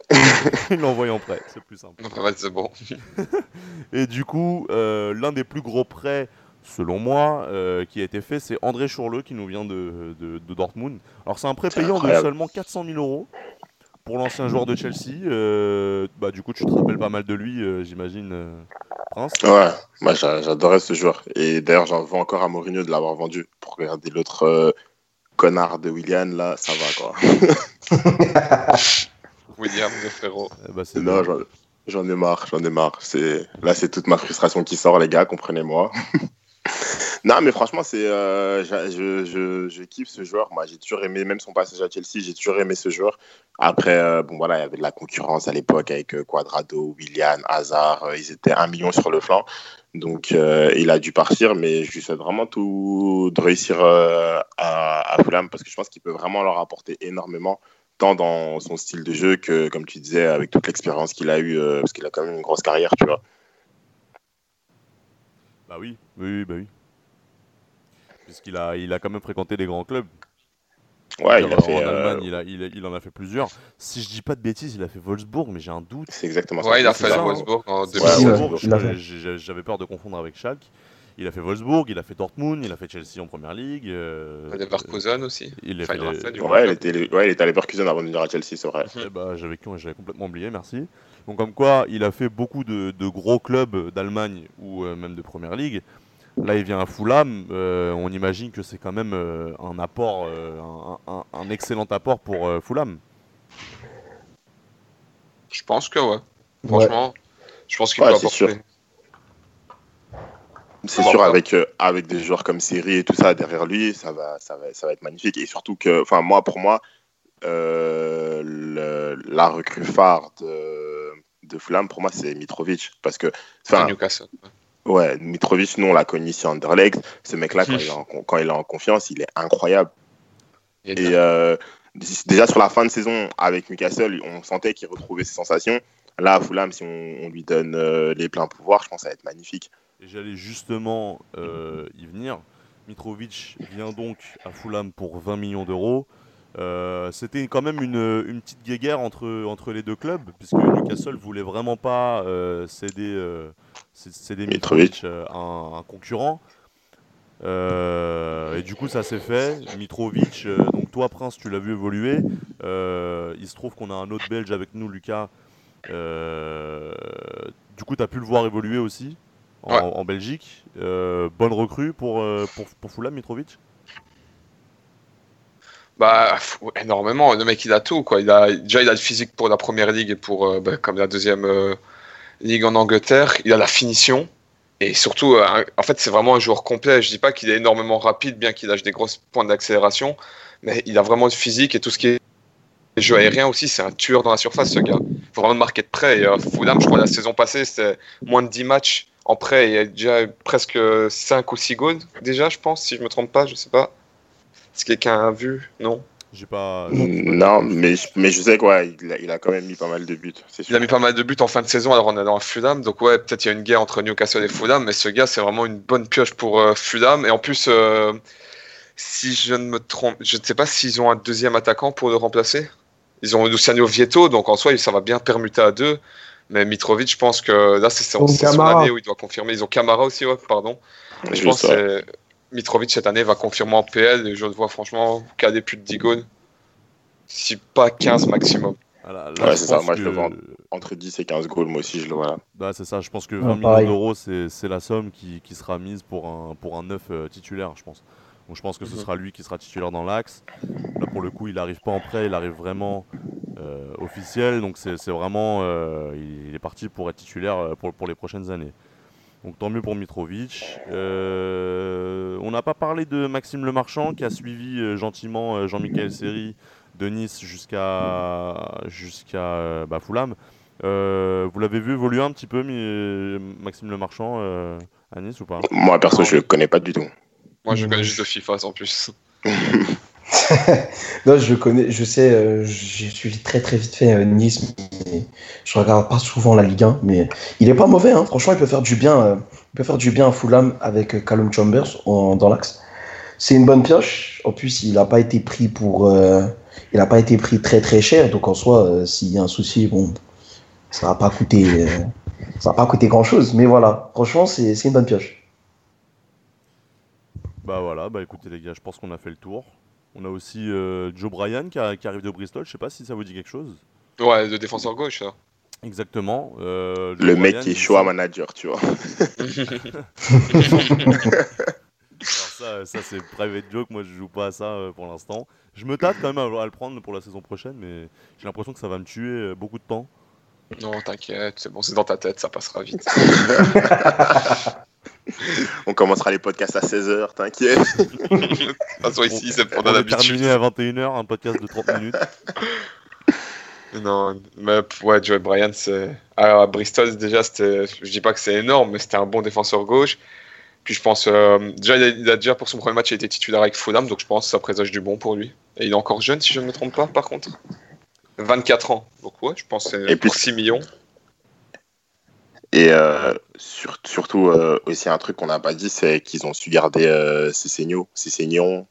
il l'a envoyé en prêt, c'est plus simple. Ouais, c'est bon. Et du coup, euh, l'un des plus gros prêts, selon moi, euh, qui a été fait, c'est André Chourleux qui nous vient de, de- de Dortmund. Alors c'est un prêt payant de seulement 400 000 euros pour l'ancien joueur de Chelsea. Euh, bah, du coup, tu te rappelles pas mal de lui, euh, j'imagine, euh, Prince. Ouais, moi j'a- j'adorais ce joueur. Et d'ailleurs, j'en veux encore à Mourinho de l'avoir vendu pour regarder l'autre euh, connard de William là, ça va quoi. William, le frérot. Eh bah, Non, j'en- j'en ai marre, j'en ai marre. C'est là, c'est toute ma frustration qui sort, les gars, comprenez-moi. Non, mais franchement, c'est, euh, je, kiffe ce joueur. Moi, j'ai toujours aimé, même son passage à Chelsea, j'ai toujours aimé ce joueur. Après, euh, bon, voilà, il y avait de la concurrence à l'époque avec euh, Quadrado, Willian, Hazard. ils étaient un million sur le flanc. Donc, il a dû partir, mais je lui souhaite vraiment tout de réussir à, Fulham parce que je pense qu'il peut vraiment leur apporter énormément, tant dans son style de jeu que, comme tu disais, avec toute l'expérience qu'il a eue, parce qu'il a quand même une grosse carrière, tu vois. Bah oui, oui, oui, bah oui. Puisqu'il a, il a quand même fréquenté des grands clubs. Ouais, il a fait. en euh, Allemagne, il, a, il, a- il en a fait plusieurs. Si je dis pas de bêtises, il a fait Wolfsburg, mais j'ai un doute. c'est exactement ça. Ouais, il a fait ça, hein. Wolfsburg en Ouais, 2006. ouais. Wolfsburg, il a je- fait. j'ai- j'avais peur de confondre avec Schalke. Il a fait Wolfsburg, il a fait Dortmund, il a fait Chelsea en première ligue. euh, Leverkusen aussi. il a Enfin, fait il a fait, Ouais, il était, ouais, il était à Leverkusen avant de venir à Chelsea, c'est vrai. Bah, j'avais j'avais complètement oublié, merci. Donc comme quoi, il a fait beaucoup de, de gros clubs d'Allemagne ou euh, même de Première Ligue. Là, il vient à Fulham. euh, on imagine que c'est quand même euh, un apport, euh, un, un- un excellent apport pour euh, Fulham. Je pense que ouais. Franchement, je pense qu'il Ouais, peut apporter. sûr. C'est sûr, avec, euh, avec des joueurs comme Seri et tout ça derrière lui, ça va, ça va, ça va être magnifique. Et surtout que, enfin, moi, pour moi, euh, le- la recrue phare de, de Fulham, pour moi, c'est Mitrovic. Parce que, enfin, Newcastle. ouais, Mitrovic, nous, on l'a connu ici à Anderlecht. Ce mec-là, quand, il est en, quand il est en confiance, il est incroyable. Il est Et euh, déjà sur la fin de saison avec Newcastle, on sentait qu'il retrouvait ses sensations. Là, à Fulham, si on, on lui donne euh, les pleins pouvoirs, je pense que ça va être magnifique. J'allais justement euh, y venir. Mitrovic vient donc à Fulham pour 20 millions d'euros. Euh, C'était quand même une, une petite guéguerre entre, entre les deux clubs, puisque Newcastle voulait vraiment pas euh, céder, euh, céder Mitrovic. À un, un concurrent. Et du coup, ça s'est fait. Mitrovic, donc toi, Prince, tu l'as vu évoluer. Il se trouve qu'on a un autre Belge avec nous, Lucas. Du coup, tu as pu le voir évoluer aussi en, Ouais. en Belgique. Bonne recrue pour, pour, pour Fulham, Mitrovic? Bah, énormément. Le mec, il a tout, quoi. Il a, déjà, il a le physique pour la première ligue et pour, euh, bah, comme la deuxième euh, ligue en Angleterre. Il a la finition. Et surtout, euh, en fait, c'est vraiment un joueur complet. Je dis pas qu'il est énormément rapide, bien qu'il ait des grosses points d'accélération. Mais il a vraiment le physique et tout ce qui est jeu aérien aussi. C'est un tueur dans la surface, ce gars. Il faut vraiment le marquer de près. Et, Fulham, je crois, la saison passée, c'était moins de 10 matchs en prêt. Il y a déjà presque 5 ou 6 goals, déjà, je pense, si je me trompe pas. Je sais pas. Est-ce que quelqu'un a vu Non? J'ai pas. Non, mais, je- mais je sais quoi, il a, il a quand même mis pas mal de buts. c'est Il a mis pas mal de buts en fin de saison, alors on est dans Fulham. Donc ouais, peut-être il y a une guerre entre Newcastle et Fulham, mais ce gars, c'est vraiment une bonne pioche pour euh, Fulham. Et en plus, euh, si je ne me trompe, je ne sais pas s'ils ont un deuxième attaquant pour le remplacer. Ils ont Luciano Vieto, donc en soi, ça va bien permuter à deux. Mais Mitrovic, je pense que là, c'est son, son année où il doit confirmer. Ils ont Camara aussi, ouais, pardon. Mais je pense que Mitrovic, cette année, va confirmer en PL. Et je le vois franchement caler plus de 10 goals. Si pas 15 maximum. Voilà, là, Ouais, c'est ça, moi, je le vois. Entre 10 et 15 goals, moi aussi, je le vois là. Bah, c'est ça, je pense que Ouais, 20 millions d'euros, c'est c'est la somme qui, qui sera mise pour un, pour un neuf euh, titulaire, je pense. Donc je pense que ce Mhm. sera lui qui sera titulaire dans l'axe. Là, pour le coup, il n'arrive pas en prêt, il arrive vraiment euh, officiel. Donc c'est c'est vraiment. euh, il est parti pour être titulaire pour, pour les prochaines années. Donc tant mieux pour Mitrovic. Euh, on n'a pas parlé de Maxime Lemarchand qui a suivi euh, gentiment euh, Jean-Michel Seri de Nice jusqu'à jusqu'à bah, Fulham. Euh, vous l'avez vu évoluer un petit peu, Maxime Lemarchand euh, à Nice ou pas? Moi, perso, je le connais pas du tout. Moi, je connais juste de FIFA en plus. Non, je connais, je sais, euh, j'ai suivi très très vite fait euh, Nice, mais je regarde pas souvent la Ligue 1, mais il est pas mauvais, hein. franchement, il peut faire du bien, euh, il peut faire du bien à Fulham avec euh, Callum Chambers dans l'axe. C'est une bonne pioche. En plus, il n'a pas été pris pour, euh, il a pas été pris très très cher, donc en soi, s'il y a un souci, bon, ça va pas coûter, ça va pas coûter grand chose, mais voilà, franchement, c'est une bonne pioche. Bah voilà, bah écoutez les gars, je pense qu'on a fait le tour. On a aussi euh, Joe Bryan qui, a- qui arrive de Bristol, je sais pas si ça vous dit quelque chose. Ouais, le défenseur gauche, ça. Exactement. euh, Le mec Bryan, qui est semble- manager, tu vois. Alors ça, ça c'est private joke, moi je joue pas à ça euh, pour l'instant. Je me tâte quand même à, à le prendre pour la saison prochaine, mais j'ai l'impression que ça va me tuer euh, beaucoup de temps. Non, t'inquiète, c'est bon, c'est dans ta tête, ça passera vite. On commencera les podcasts à 16h, t'inquiète. De toute façon, ici, c'est pour On va l'habitude. terminer à 21h, un podcast de 30 minutes. Non, mais ouais, Joey Bryant, c'est. Alors, à Bristol, déjà, c'était. Je dis pas que c'est énorme, mais c'était un bon défenseur gauche. Puis je pense. euh, Déjà, il a, il a déjà pour son premier match, il a été titulaire avec Fulham, donc je pense que ça présage du bon pour lui. Et il est encore jeune, si je ne me trompe pas, par contre. 24 ans. Donc ouais, je pense que c'est pour 6 millions. Et euh, sur- surtout, euh, aussi un truc qu'on n'a pas dit, c'est qu'ils ont su garder euh, Cessignon. Cessignon.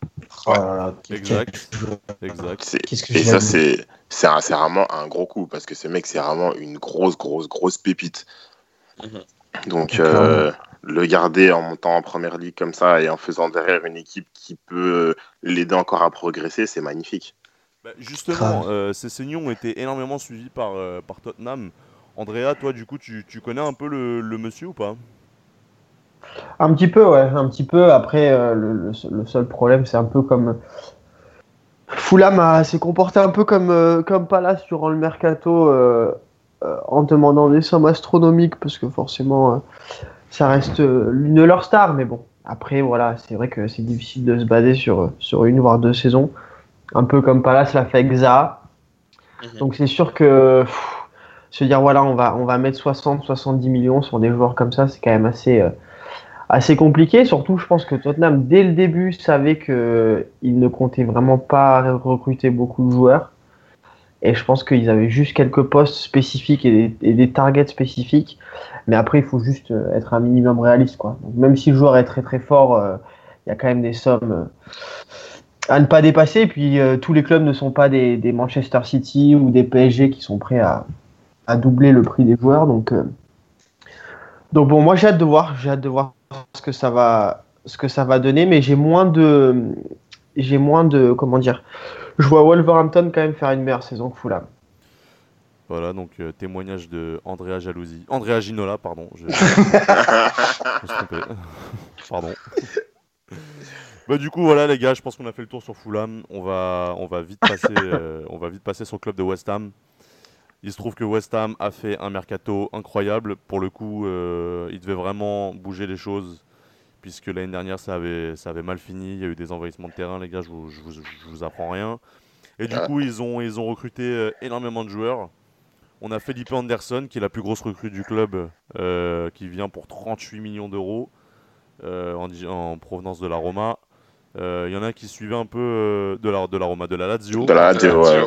Là, Exact. Exact. Que Et ça, c'est c'est un- c'est vraiment un gros coup parce que ce mec, c'est vraiment une grosse, grosse, grosse pépite. Mhm. Donc, euh, le garder en montant en première ligue comme ça et en faisant derrière une équipe qui peut l'aider encore à progresser, c'est magnifique. Bah, justement, euh, ces saignons ont été énormément suivis par, euh, par Tottenham. Andrea, toi, du coup, tu, tu connais un peu le, le monsieur ou pas? Un petit peu, ouais, un petit peu. Après, euh, le, le seul- le seul problème, c'est un peu comme. Fulham a- s'est comporté un peu comme, euh, comme Palace durant le mercato euh, euh, en demandant des sommes astronomiques parce que forcément, euh, ça reste euh, l'une de leurs stars. Mais bon, après, voilà, c'est vrai que c'est difficile de se baser sur, sur une voire deux saisons. Un peu comme Palace l'a fait avec Zaha. Mhm. Donc c'est sûr que pff, se dire, voilà, on va, on va mettre 60-70 millions sur des joueurs comme ça, c'est quand même assez. euh, assez compliqué. Surtout, je pense que Tottenham, dès le début, savait qu'il ne comptait vraiment pas recruter beaucoup de joueurs. Et je pense qu'ils avaient juste quelques postes spécifiques et des, et des targets spécifiques. Mais après, il faut juste euh, être un minimum réaliste. Quoi. Même si le joueur est très très fort, euh, il y a quand même des sommes à ne pas dépasser. Et puis, tous les clubs ne sont pas des Manchester City ou des PSG qui sont prêts à, à doubler le prix des joueurs. Donc, euh, donc bon, moi j'ai hâte de voir, j'ai hâte de voir ce que ça va, ce que ça va donner, mais j'ai moins de, j'ai moins de, comment dire, je vois Wolverhampton quand même faire une meilleure saison que Fulham. Voilà, donc euh, témoignage de Andrea Jalousie. Andrea Ginola, pardon. Je, je pardon. Bah, du coup, voilà, les gars, je pense qu'on a fait le tour sur Fulham. On va, on va, vite, passer, euh, on va vite passer sur le club de West Ham. Il se trouve que West Ham a fait un mercato incroyable. Pour le coup, euh, il devait vraiment bouger les choses. Puisque l'année dernière, ça avait, ça avait mal fini. Il y a eu des envahissements de terrain, les gars, je vous, je vous, je vous apprends rien. Et du Ah. coup, ils ont, ils ont recruté euh, énormément de joueurs. On a Felipe Anderson, qui est la plus grosse recrue du club, euh, qui vient pour 38 millions d'euros euh, en provenance de la Roma. Euh, Il y en a qui suivaient un peu euh, de, la, de la Roma, de la Lazio, De la radio, ouais.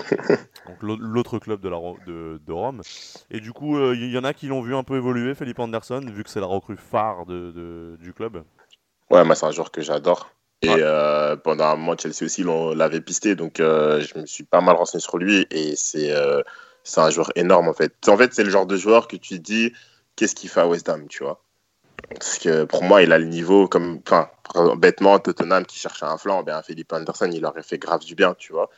donc l'au- l'autre club de, la, de, de Rome. Et du coup, euh, il y en a qui l'ont vu un peu évoluer, Felipe Anderson, vu que c'est la recrue phare de, de- du club. Ouais, moi, c'est un joueur que j'adore. Et Ouais. euh, pendant un moment, Chelsea aussi l'avait pisté, donc euh, je me suis pas mal renseigné sur lui. Et c'est euh, c'est un joueur énorme, en fait. En fait, c'est le genre de joueur que tu dis, qu'est-ce qu'il fait à West Ham, tu vois? Parce que pour moi, il a le niveau, comme, enfin, bêtement, Tottenham qui cherchait un flanc, ben, Philippe Anderson, il aurait fait grave du bien, tu vois.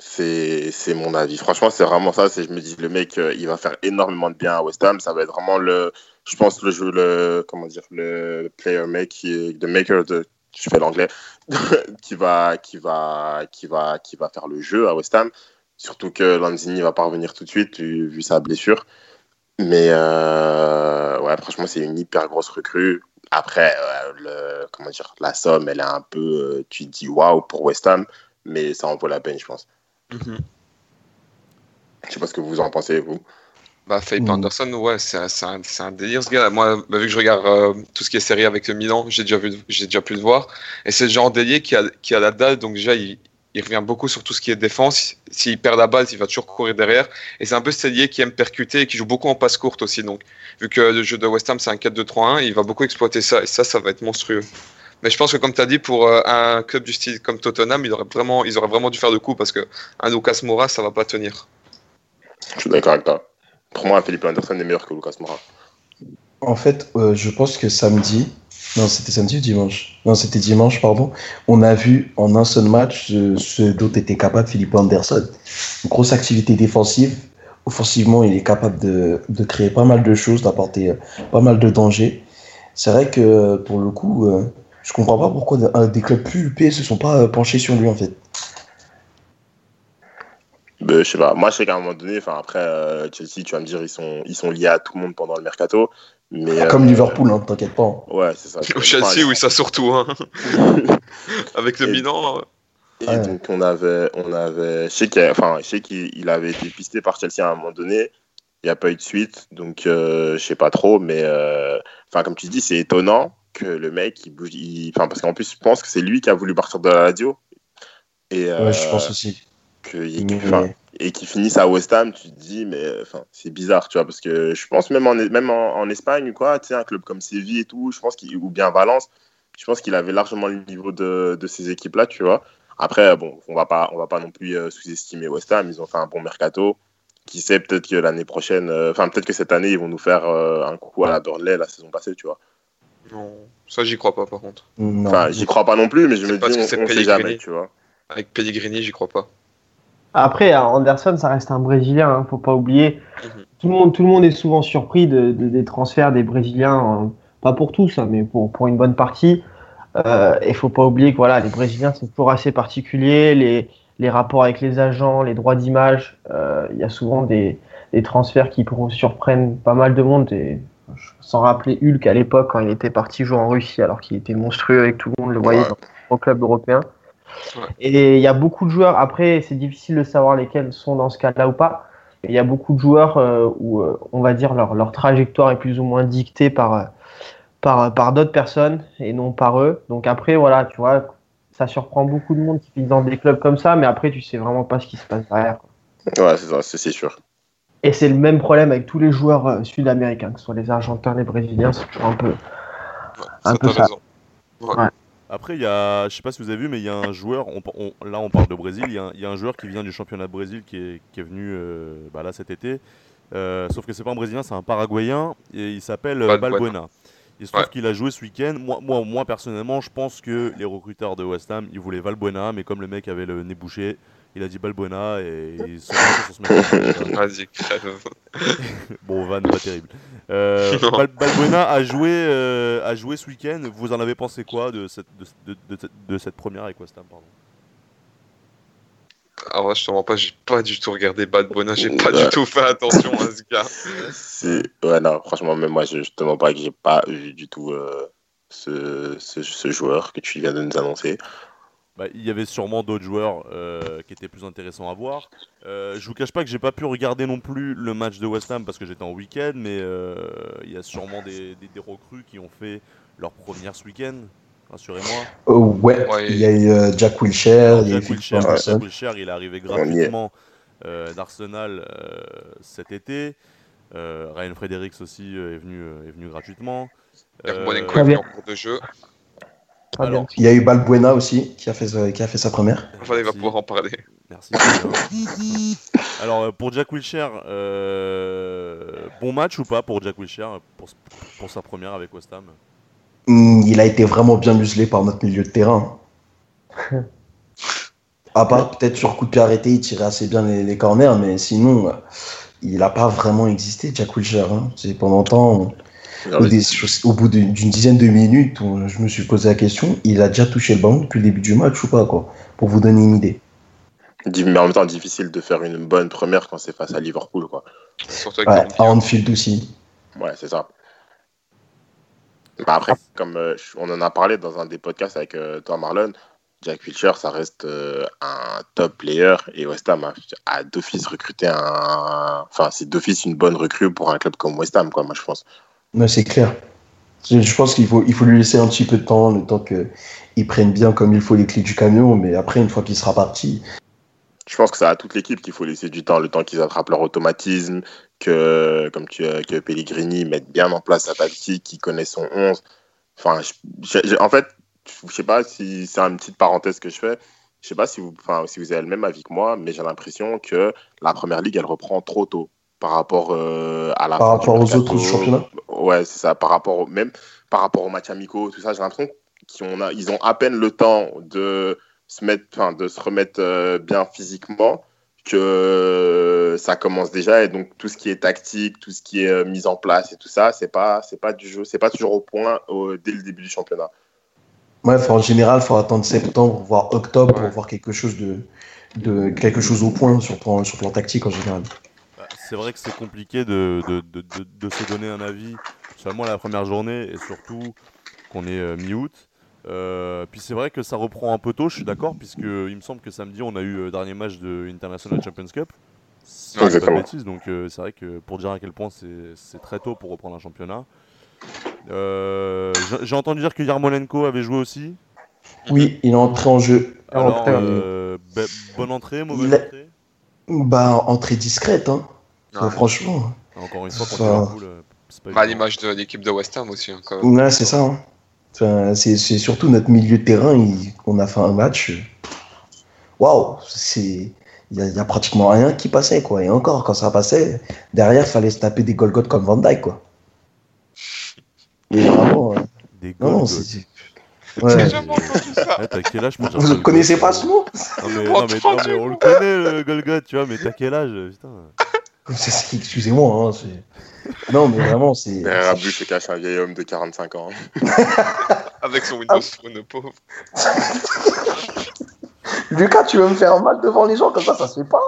C'est mon avis. Franchement, c'est vraiment ça. Je me dis le mec, euh, il va faire énormément de bien à West Ham. Ça va être vraiment le, je pense le jeu, le comment dire, le player make, the maker de, je fais l'anglais, qui va qui va qui va qui va faire le jeu à West Ham. Surtout que Lanzini va pas revenir tout de suite vu sa blessure. Mais euh, ouais, franchement, c'est une hyper grosse recrue. Après, euh, le, comment dire, la somme, elle est un peu, euh, tu te dis waouh pour West Ham, mais ça en vaut la peine, je pense. Mhm. Je sais pas ce que vous en pensez, vous. Bah, Felipe Mm. Anderson, ouais, c'est un, c'est un- délire ce gars. Moi, bah, vu que je regarde euh, tout ce qui est série avec le Milan, j'ai déjà, vu, j'ai déjà pu le voir. Et c'est le genre d'ailier qui a, qui a la dalle, donc déjà, il, il revient beaucoup sur tout ce qui est défense. S'il perd la balle, il va toujours courir derrière. Et c'est un peu cet ailier qui aime percuter et qui joue beaucoup en passe courte aussi. Donc, vu que le jeu de West Ham, c'est un 4-2-3-1, il va beaucoup exploiter ça. Et ça, ça va être monstrueux. Mais je pense que, comme tu as dit, pour euh, un club du style comme Tottenham, il aurait vraiment, ils auraient vraiment dû faire le coup parce que un Lucas Moura, ça va pas tenir. Je suis d'accord avec toi. Pour moi, Philippe Anderson est meilleur que Lucas Moura. En fait, euh, je pense que samedi, non, c'était samedi ou dimanche Non, c'était dimanche, pardon. On a vu en un seul match euh, ce dont était capable Philippe Anderson. Une grosse activité défensive. Offensivement, il est capable de, de créer pas mal de choses, d'apporter euh, pas mal de dangers. C'est vrai que pour le coup, euh, je comprends pas pourquoi de- des clubs plus huppés se sont pas euh, penchés sur lui en fait. Ben, je sais pas. Moi, je sais qu'à un moment donné, après Chelsea, tu vas me dire, ils sont, ils sont liés à tout le monde pendant le mercato. Mais, Comme euh, Liverpool, hein, t'inquiète pas. Ouais, c'est ça. Au Chelsea, oui, ça surtout. Hein. Avec le Et- Milan. Et Ouais. donc on avait, on avait, je sais qu'il, enfin, je sais qu'il il avait été pisté par Chelsea à un moment donné. Il n'y a pas eu de suite, donc euh, je sais pas trop, mais euh, enfin comme tu dis, c'est étonnant que le mec il bouge, il- enfin parce qu'en plus je pense que c'est lui qui a voulu partir de la radio et euh, Ouais, je pense aussi. que- Mais- et qu'il finisse à West Ham, tu te dis mais enfin c'est bizarre, tu vois, parce que je pense même en même en, en Espagne quoi, tu sais un club comme Séville et tout, je pense ou bien Valence, je pense qu'il avait largement le niveau de, de ces équipes là, tu vois. Après, bon, on va pas, on va pas non plus euh, sous-estimer West Ham. Ils ont fait un bon mercato. Qui sait, peut-être que l'année prochaine, euh, enfin, peut-être que cette année, ils vont nous faire euh, un coup à la Burnley la saison passée, tu vois. Non, ça, j'y crois pas, par contre. Non. Enfin, j'y crois pas non plus, mais je me dis, on, on sait Pellegrini. jamais, tu vois. Avec Pellegrini, j'y crois pas. Après, Anderson, ça reste un Brésilien, hein, faut pas oublier. Mhm. Tout le monde, tout le monde est souvent surpris de, de- des transferts des Brésiliens, euh, pas pour tous, hein, mais pour, pour une bonne partie. Euh, Et faut pas oublier que voilà, les Brésiliens c'est toujours assez particulier, les, les rapports avec les agents, les droits d'image. euh, Il y a souvent des, des transferts qui surprennent pas mal de monde. Et, sans rappeler Hulk à l'époque quand il était parti jouer en Russie, alors qu'il était monstrueux avec tout le monde le voyait Ouais. dans au club européen. Ouais. Et il y a beaucoup de joueurs, après c'est difficile de savoir lesquels sont dans ce cas-là ou pas, mais il y a beaucoup de joueurs euh, où euh, on va dire leur, leur trajectoire est plus ou moins dictée par, euh, par, par d'autres personnes et non par eux. Donc après, voilà, tu vois, ça surprend beaucoup de monde qui vit dans des clubs comme ça, mais après tu sais vraiment pas ce qui se passe derrière. quoi. Ouais, c'est ça, c'est sûr. Et c'est le même problème avec tous les joueurs sud-américains, que ce soit les Argentins, les Brésiliens, c'est toujours un peu. Ouais, Un ça, peu raison. Après, il y a, je sais pas si vous avez vu, mais il y a un joueur, on- on- là on parle de Brésil, il y, a un- il y a un joueur qui vient du championnat de Brésil qui est, qui est venu euh, bah, là cet été. Euh, sauf que c'est pas un Brésilien, c'est un Paraguayen et il s'appelle euh, Balbuena. Il se trouve Ouais. qu'il a joué ce week-end. Moi, moi, moi, personnellement, je pense que les recruteurs de West Ham, ils voulaient Valbuena, mais comme le mec avait le nez bouché, il a dit Balbuena et ils sont sur ce mec. Vas-y. Bon, Van, pas terrible. Euh. Bal- Balbuena a joué, euh, a joué ce week-end. Vous en avez pensé quoi de cette, de, de- de- de cette première avec West Ham pardon? Alors là, je te mens pas, j'ai pas du tout regardé Bad Bona, j'ai pas Ouais. du tout fait attention à ce gars. C'est... Ouais, non, franchement, même moi, je, je te mens pas que j'ai pas vu du tout euh, ce, ce, ce joueur que tu viens de nous annoncer. Bah, il y avait sûrement d'autres joueurs euh, qui étaient plus intéressants à voir. Euh, je vous cache pas que j'ai pas pu regarder non plus le match de West Ham parce que j'étais en week-end, mais euh, il y a sûrement des, des- des recrues qui ont fait leur première ce week-end. Rassurez-moi. Oh, ouais, Ouais. il y a eu euh, Jack Wilshere, Jack Wilshere, Anderson. Jack Wilshere, il est arrivé gratuitement euh, d'Arsenal euh, cet été. Euh, Ryan Fredericks aussi euh, est, venu, euh, est venu gratuitement. Euh, en cours de jeu. Alors. Il y a eu Balbuena aussi, qui a fait, sa- qui a fait sa première. Enfin, il va pouvoir en parler. Merci. Alors euh, pour Jack Wilshere, euh, bon match ou pas pour Jack Wilshere pour, pour sa première avec West Ham? Hmm, il a été vraiment bien muselé par notre milieu de terrain. À part peut-être sur coup de pied arrêté, il tirait assez bien les, les corners, mais sinon, euh, il n'a pas vraiment existé, Jack Wilshere. hein. C'est pendant temps, Genre, au, des- au bout d'une dizaine de minutes, où je me suis posé la question, il a déjà touché le ballon depuis le début du match ou pas, quoi, pour vous donner une idée. Mais en même temps, difficile de faire une bonne première quand c'est face à Liverpool, quoi. Surtout avec Ouais, à Anfield aussi. Ouais, c'est ça. Bah après, comme euh, on en a parlé dans un des podcasts avec euh, toi, Marlon, Jack Wilshere, ça reste euh, un top player et West Ham a, a d'office recruté un. Enfin, c'est d'office une bonne recrue pour un club comme West Ham, quoi, moi je pense. Mais c'est clair. Je pense qu'il faut, il faut lui laisser un petit peu de temps, le temps qu'il prenne bien comme il faut les clés du camion, mais après, une fois qu'il sera parti, Je pense que c'est à toute l'équipe qu'il faut laisser du temps, le temps qu'ils attrapent leur automatisme, que, comme tu que Pellegrini mette bien en place sa tactique, qu'il connaisse son 11. Enfin, en fait, je sais pas si c'est une petite parenthèse que je fais. Je sais pas si vous, enfin, si vous avez le même avis que moi, mais j'ai l'impression que la première ligue, elle reprend trop tôt par rapport euh, à la Par rapport aux mercato. autres championnats Ouais, c'est ça. Par rapport au, même par rapport aux matchs amicaux, tout ça, j'ai l'impression qu'ils ont, ils ont à peine le temps de se mettre, de se remettre euh, bien physiquement que ça commence déjà et donc tout ce qui est tactique, tout ce qui est euh, mise en place et tout ça, c'est pas, c'est pas du jeu, c'est pas toujours au point au- dès le début du championnat. Ouais, en général, il faut attendre septembre, voire octobre pour voir quelque chose de, de quelque chose au point sur plan, sur plan tactique en général. C'est vrai que c'est compliqué de, de, de, de- de se donner un avis seulement la première journée et surtout qu'on est euh, mi-août. Euh, puis c'est vrai que ça reprend un peu tôt, je suis d'accord, puisque il me semble que samedi on a eu le dernier match de International Champions Cup. Dis pas de bêtises, donc euh, c'est vrai que pour dire à quel point c'est c'est très tôt pour reprendre un championnat. Euh, j'ai- entendu dire que Yarmolenko avait joué aussi. Oui, il est entré en jeu. Alors, Entrée, euh, be- bonne entrée, mauvaise a- entrée? Bah, entrée discrète, hein. Ouais. Bah, franchement. Encore une fois, contre Liverpool, euh, c'est pas Bah, l'image de l'équipe de West Ham aussi. hein, quand même. Ouais, c'est ça. hein. Enfin, c'est c'est surtout notre milieu de terrain. il- on a fait un match. euh, Waouh, c'est. Il y, a- pratiquement rien qui passait, quoi. Et encore, quand ça passait, derrière, il fallait se taper des Golgoth comme Van Dyke, quoi. Et vraiment. euh, Des Non, c'est. ouais. J'ai jamais entendu ça. Ouais, t'as quel âge pour dire Vous ne connaissez pas ce mot Non mais, non, mais, non, tranquille. mais on le connaît le Golgoth, tu vois, mais t'as quel âge putain Excusez-moi. Hein, c'est- non, mais vraiment, c'est. Derrière Rabu se cache un vieil homme de 45 ans. Avec son Windows Phone, le pauvre. Lucas, tu veux me faire mal devant les gens comme ça, ça se fait pas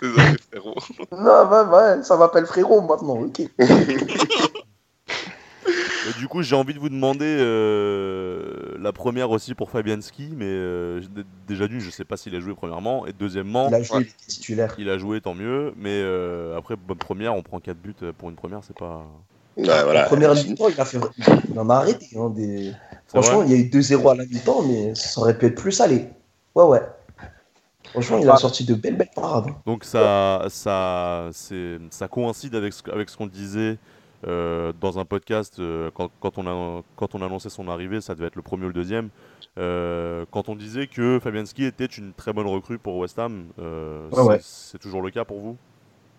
Désolé, frérot. Non, ouais, ouais, ça m'appelle frérot maintenant, ok. Et Du coup, j'ai envie de vous demander euh, la première aussi pour Fabianski, mais euh, déjà d'une, je sais pas s'il a joué premièrement, et deuxièmement, Il a joué, Ouais. titulaire. il a joué tant mieux, mais euh, après bonne première, on prend 4 buts pour une première, c'est pas. Ouais, voilà. La première mi-temps, il, a fait... il en a arrêté. hein, des... Franchement, il y a eu 2-0 à la mi-temps, mais ça aurait pu être plus salé. Ouais, ouais. Franchement, il a sorti de belles, belles parades. Donc ça, ça, c'est, ça coïncide avec ce, avec ce qu'on disait euh, dans un podcast euh, quand, quand on a, quand on a annoncé son arrivée, ça devait être le premier ou le deuxième. euh, quand on disait que Fabianski était une très bonne recrue pour West Ham, euh, Ouais, c'est, ouais. c'est toujours le cas pour vous?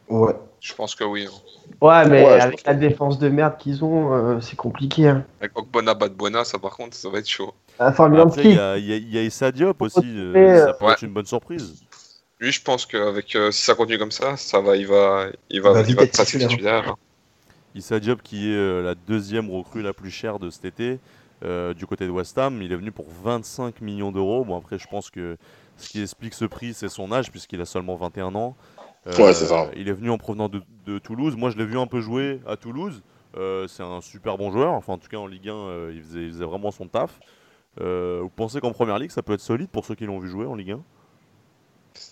Ouais. Je pense que oui. hein. Ouais, mais Ouais, avec la que- défense de merde qu'ils ont, euh, c'est compliqué. Hein. Avec Okbona Badbuena, ça par contre, ça va être chaud. Enfin, Après, il y a, y y Issa Diop aussi, euh, ça peut Ouais. être une bonne surprise. Lui, je pense qu'avec euh, si ça continue comme ça, ça va, il va, il va, Il va il vite va passer titulaire. Issa Diop qui est euh, la deuxième recrue la plus chère de cet été euh, du côté de West Ham. Il est venu pour 25 millions d'euros. Bon après je pense que ce qui explique ce prix c'est son âge puisqu'il a seulement 21 ans. Euh, Ouais, c'est ça. Il est venu en provenant de, de Toulouse. Moi je l'ai vu un peu jouer à Toulouse. Euh, c'est un super bon joueur. Enfin en tout cas en Ligue 1 euh, il, faisait, il faisait vraiment son taf. Euh, vous pensez qu'en Première Ligue ça peut être solide pour ceux qui l'ont vu jouer en Ligue 1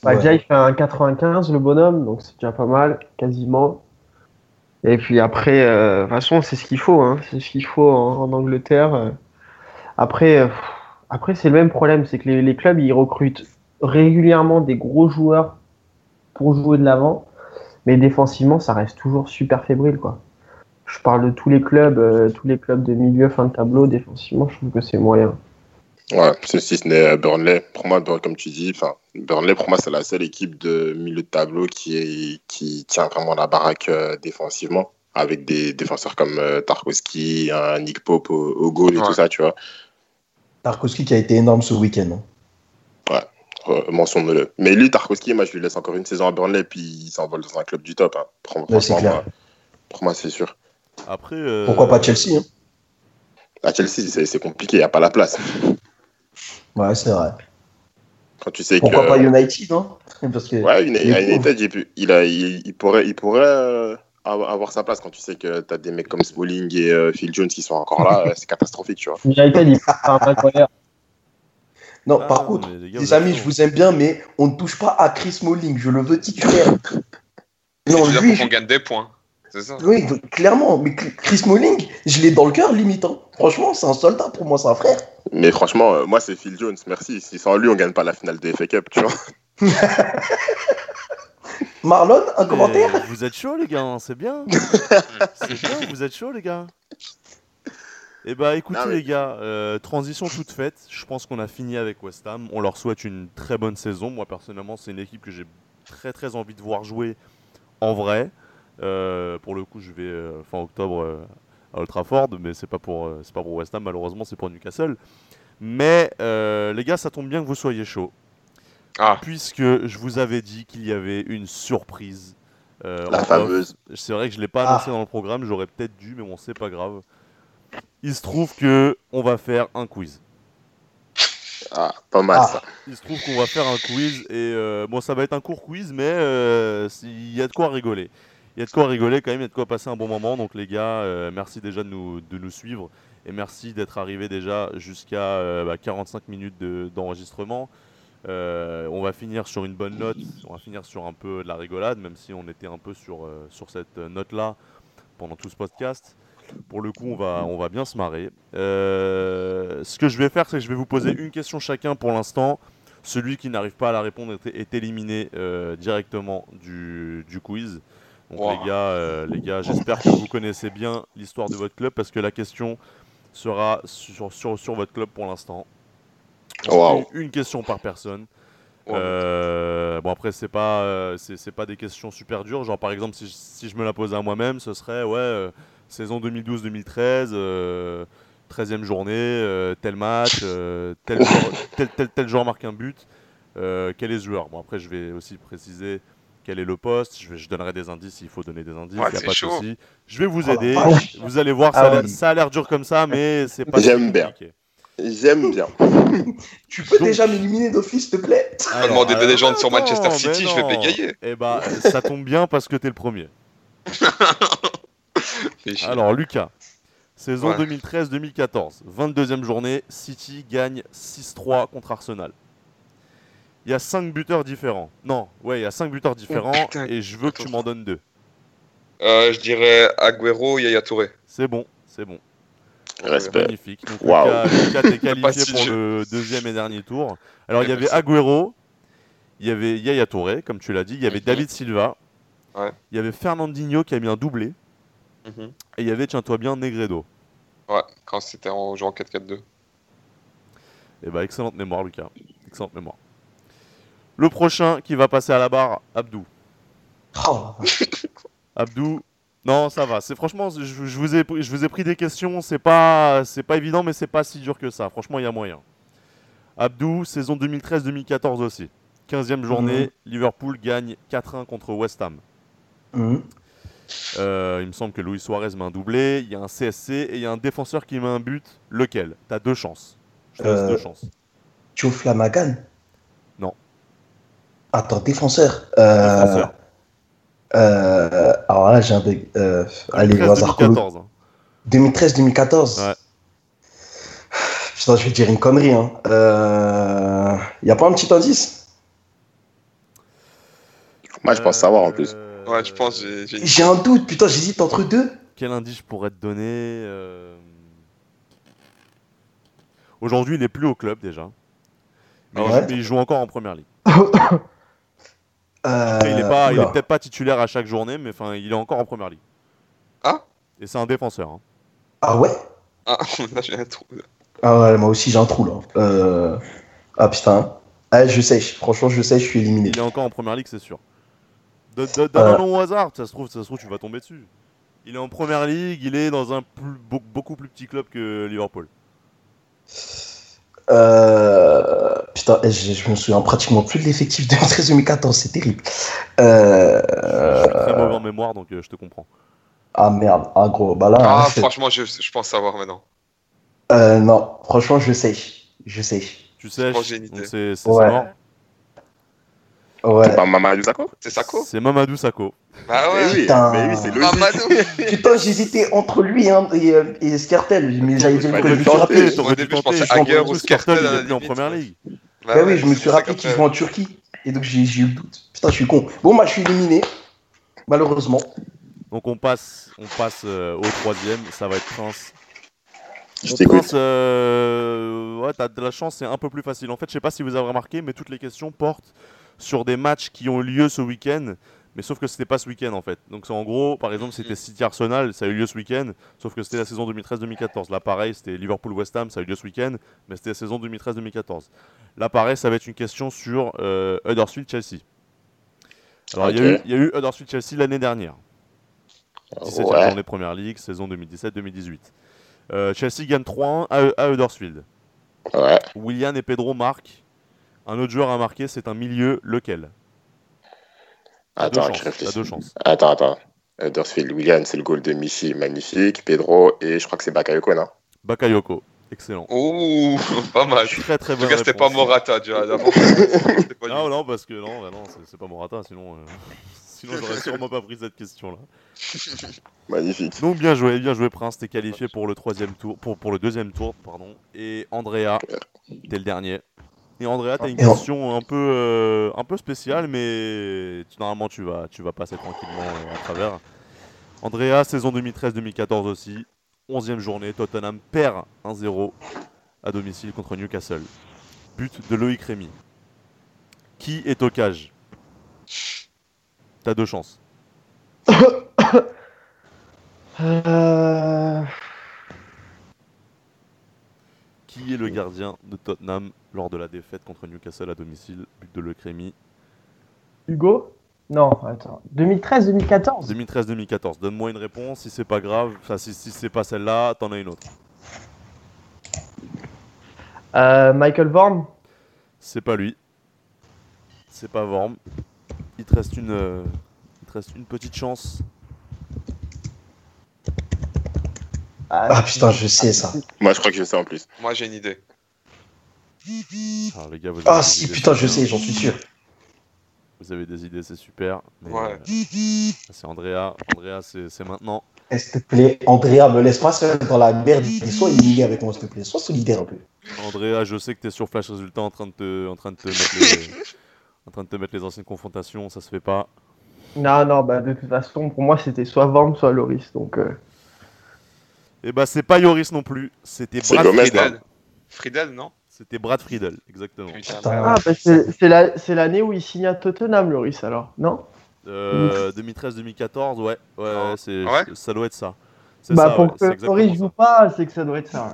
bah, Ouais. déjà, il fait un 95, le bonhomme, donc c'est déjà pas mal, quasiment. Et puis après, euh, de toute façon, c'est ce qu'il faut. Hein. C'est ce qu'il faut en, Angleterre. Après, euh, après c'est le même problème, c'est que les, les clubs, ils recrutent régulièrement des gros joueurs pour jouer de l'avant, mais défensivement, ça reste toujours super fébrile, quoi. Je parle de tous les clubs, euh, tous les clubs de milieu, fin de tableau, défensivement, je trouve que c'est moyen. Ouais, si ce n'est euh, Burnley, pour moi, comme tu dis, enfin, Burnley, pour moi, c'est la seule équipe de milieu de tableau qui, est, qui tient vraiment la baraque euh, défensivement, avec des défenseurs comme euh, Tarkowski, un Nick Pope au, au goal et Ouais. tout ça, tu vois. Tarkowski qui a été énorme ce week-end. hein. Euh, Mentionne-le. Mais lui, Tarkowski, moi, je lui laisse encore une saison à Burnley, puis il s'envole dans un club du top. Hein. Fran- Ouais, c'est Franchement, clair. moi, pour moi, c'est sûr. Après, euh, Pourquoi pas Chelsea hein À Chelsea, c'est c'est compliqué, il n'y a pas la place. Ouais, c'est vrai. Quand tu sais Pourquoi que. pas United hein? Parce que Ouais, une, pauvres. United, il, peut- il, a, il, il pourrait, il pourrait euh, avoir sa place quand tu sais que tu as des mecs comme Smalling et euh, Phil Jones qui sont encore là. c'est catastrophique, tu vois. United, il fait un incroyable. Non, Ah, par contre, les gars, les vous amis, je vous aime bien, mais on ne touche pas à Chris Smalling. Je le veux titulaire. C'est non, lui, pour je- qu'on gagne des points. C'est ça. oui, clairement. Mais Chris Smalling, je l'ai dans le cœur, limite. hein. Franchement, c'est un soldat pour moi, c'est un frère. Mais franchement, euh, moi, c'est Phil Jones, merci. Si sans lui, on gagne pas la finale des FA Cup, tu vois. Marlon, un Mais commentaire Vous êtes chaud les gars, hein, c'est bien. c'est bien, vous êtes chaud les gars. Eh bah écoutez Non, mais- les gars, euh, transition toute faite. Je pense qu'on a fini avec West Ham. On leur souhaite une très bonne saison. Moi personnellement, c'est une équipe que j'ai très très envie de voir jouer en vrai. Euh, pour le coup, je vais euh, fin octobre euh, à Old Trafford, mais c'est pas pour euh, c'est pas pour West Ham malheureusement, c'est pour Newcastle. Mais euh, les gars, ça tombe bien que vous soyez chaud, Ah, puisque je vous avais dit qu'il y avait une surprise. euh, La off. fameuse. C'est vrai que je l'ai pas Ah. annoncé dans le programme, j'aurais peut-être dû, mais bon, c'est pas grave. Il se trouve que on va faire un quiz. Ah, pas mal Ah. ça. Il se trouve qu'on va faire un quiz et euh, bon, ça va être un court quiz, mais euh, il y a de quoi rigoler. Il y a de quoi rigoler quand même, il y a de quoi passer un bon moment. Donc les gars, euh, merci déjà de nous, suivre et merci d'être arrivés déjà jusqu'à euh, bah, 45 minutes de- d'enregistrement. Euh, on va finir sur une bonne note, on va finir sur un peu de la rigolade, même si on était un peu sur, sur cette note-là pendant tout ce podcast. Pour le coup, on va, on va bien se marrer. Ce que je vais faire, c'est que je vais vous poser une question chacun pour l'instant. Celui qui n'arrive pas à la répondre est, est éliminé directement du, du quiz. Donc Wow. les gars, euh, les gars, j'espère que vous connaissez bien l'histoire de votre club parce que la question sera sur, sur, sur votre club pour l'instant. Une, une question par personne. Euh, bon après c'est pas euh, c'est pas des questions super dures genre par exemple si je, si je me la posais à moi-même ce serait ouais saison 2012-2013 euh, 13e journée tel match tel, joueur, tel, tel tel joueur marque un but quel est ce joueur? Bon après je vais aussi préciser quel est le poste je, vais- je donnerai des indices s'il faut donner des indices Ouais, y a pas de souci je vais vous la aider vache. vous allez voir Ah ça, a l'air- oui. ça a l'air dur comme ça mais c'est pas J'aime bien. J'aime bien. Tu peux Donc- déjà m'éliminer d'office, s'il te plaît On va demander des alors, légendes sur attends, Manchester City, je vais bégayer. Eh bah, ça tombe bien parce que t'es le premier. Alors, Lucas, saison Ouais. 2013-2014, 22e journée, City gagne 6-3 contre Arsenal. Il y a 5 buteurs différents. Non, ouais, il y a 5 buteurs différents Oh, putain. et je veux que tu m'en donnes deux. Euh, je dirais Agüero, Yaya Touré. C'est bon, c'est bon. Respect. Magnifique. Donc, Waouh. Lucas, Lucas, t'es Pas qualifié si pour le deuxième et dernier tour. Alors, il y avait. Agüero, il y avait Yaya Touré, comme tu l'as dit, il y avait Mhm. David Silva, Ouais. il y avait Fernandinho qui a mis un doublé, Mhm. et il y avait, tiens-toi bien, Negredo. Ouais, quand c'était en jouant 4-4-2. Eh bah, excellente mémoire, Lucas. Excellente mémoire. Le prochain qui va passer à la barre, Abdou. Oh, Abdou, non, ça va. C'est franchement, je, je vous ai, je vous ai pris des questions. C'est pas, c'est pas évident, mais c'est pas si dur que ça. Franchement, il y a moyen. Abdou, saison 2013-2014 aussi. 15e journée, Liverpool gagne 4-1 contre West Ham. Mhm. Euh, il me semble que Luis Suarez met un doublé. Il y a un CSC et il y a un défenseur qui met un but. Lequel? T'as deux chances. Je te laisse Euh, deux chances. Attends, défenseur. Euh, Défenseur. euh, alors là, j'ai un bug. Euh, allez, le hasard colo. 2014. hein. 2013-2014 Ouais. Putain, je vais dire une connerie. Hein. Euh... Y a pas un petit indice? Moi, je pense savoir en plus. Euh, Ouais, je pense, j'ai. un doute, putain, j'hésite entre deux. Quel indice je pourrais te donner euh, Aujourd'hui, il est plus au club déjà. Mais, il Ouais? joue- mais il joue encore en première ligue. Euh, Après, il est pas, il est oula. peut-être pas titulaire à chaque journée, mais enfin, il est encore en première ligue. Ah? Et c'est un défenseur. hein. Ah ouais? Ah, là j'ai un trou. Ah ouais, moi aussi j'ai un trou là. Euh... Ah putain. Ah, je sais, franchement, je sais, je suis éliminé. Il est encore en première ligue, c'est sûr. Donne donne- donne Euh. un nom au hasard, ça se trouve, ça se trouve, tu vas tomber dessus. Il est en première ligue, il est dans un plus- beau- beaucoup plus petit club que Liverpool. Euh... Putain, je, je me souviens pratiquement plus de l'effectif de 2013-2014, c'est terrible. Euh... Je suis très mauvais en mémoire, donc euh, je te comprends. Ah merde, ah gros, bah là. Ah, franchement, je, je pense savoir maintenant. Euh, non, franchement, je sais. Je sais. Tu sais, pense que j'ai une idée. donc c'est c'est Ouais. mort. Ouais. C'est pas Mamadou Sakho C'est Sako C'est Mamadou Sakho. Bah Mais ouais. oui, Putain. mais oui, c'est logique. Mamadou Putain, j'hésitais entre lui hein, et, euh, et Skertel, mais dire Ouais, que je me suis rappelé. Au début, je pensais Hager ou à il en première ligue. Bah Bah oui, je me suis rappelé qu'il jouait en Turquie. Et donc j'ai eu le doute. Putain, je suis con. Bon, bah, je suis éliminé. Malheureusement. Donc on passe, on passe euh, au troisième, ça va être Prince. Je. Prince, euh, ouais, t'as de la chance, c'est un peu plus facile. En fait, je sais pas si vous avez remarqué, mais toutes les questions portent sur des matchs qui ont eu lieu ce week-end. Mais sauf que c'était pas ce week-end en fait. Donc c'est en gros, par exemple, c'était City Arsenal, ça a eu lieu ce week-end. Sauf que c'était la saison 2013-2014. Là, pareil, c'était Liverpool West Ham, ça a eu lieu ce week-end, mais c'était la saison 2013-2014. Là, pareil, ça va être une question sur euh, Huddersfield Chelsea. Alors, il y a eu- Ok. il y, a eu Huddersfield Chelsea l'année dernière. 17e Ouais. journée Première Ligue, saison 2017-2018. Euh, Chelsea gagne 3-1 à, à Huddersfield. Ouais. Willian et Pedro marquent. Un autre joueur a marqué, c'est un milieu, lequel? T'as deux Attends, chances, je deux chances. Attends, attends. Huddersfield, William, c'est le goal de Michi, magnifique. Pedro, et je crois que c'est Bakayoko, non? Bakayoko. Excellent. Ouh, pas mal. Très très En tout cas, c'était pas. Morata, tu vois. d'abord. C'était pas lui. Non, non, parce que non, bah non c'est- c'est pas Morata, sinon, euh, sinon j'aurais sûrement pas pris cette question-là. Magnifique. Donc bien joué, bien joué Prince, t'es qualifié pour le troisième tour, pour, pour le deuxième tour, pardon. Et Andrea, t'es le dernier. Et Andrea, t'as une Et on- question un peu, euh, un peu spéciale, mais normalement tu vas, tu vas passer tranquillement euh, à travers. Andrea, saison 2013-2014 aussi, 11e journée, Tottenham perd 1-0 à domicile contre Newcastle. But de Loïc Rémy. Qui est au cage? T'as deux chances. Euh, Qui est le gardien de Tottenham lors de la défaite contre Newcastle à domicile? But de Loïc Rémy. Hugo? Non, attends. 2013-2014 2013-2014. Donne-moi une réponse. Si c'est pas grave, enfin si, si c'est pas celle-là, t'en as une autre. Euh, Michael Vorm C'est pas lui. C'est pas Vorm. Il te reste une, euh, il te reste une petite chance. Ah putain, je sais ça. Moi, je crois que je sais en plus. Moi, j'ai une idée. Alors les gars, vous avez Ah des si, putain, je sais, j'en suis sûr. Vous avez des idées, c'est super. Mais Ouais. euh, c'est Andrea. Andrea, c'est c'est maintenant. S'il te plaît, Andrea, me laisse pas seul dans la merde. Sois humilié avec moi, s'il te plaît. Sois solidaire un peu. Andrea, je sais que t'es sur Flash Résultat en train de te, en train de te mettre les, en train de te mettre les anciennes confrontations. Ça se fait pas. Non, non, bah de toute façon, pour moi, c'était soit Vorm, soit Loris. Donc, euh, Et bah c'est pas Yoris non plus. C'était Brad Gomez, Friedel. Friedel. Friedel, non C'était Brad Friedel, exactement. Putain. Ah, bah c'est c'est la- c'est l'année où il signe à Tottenham, Loris, alors, non Euh, 2013-2014, ouais, ouais, ouais, c'est, Ouais ça doit être ça. C'est Bah ça, pour ouais, que ça. joue pas, c'est que ça doit être ça.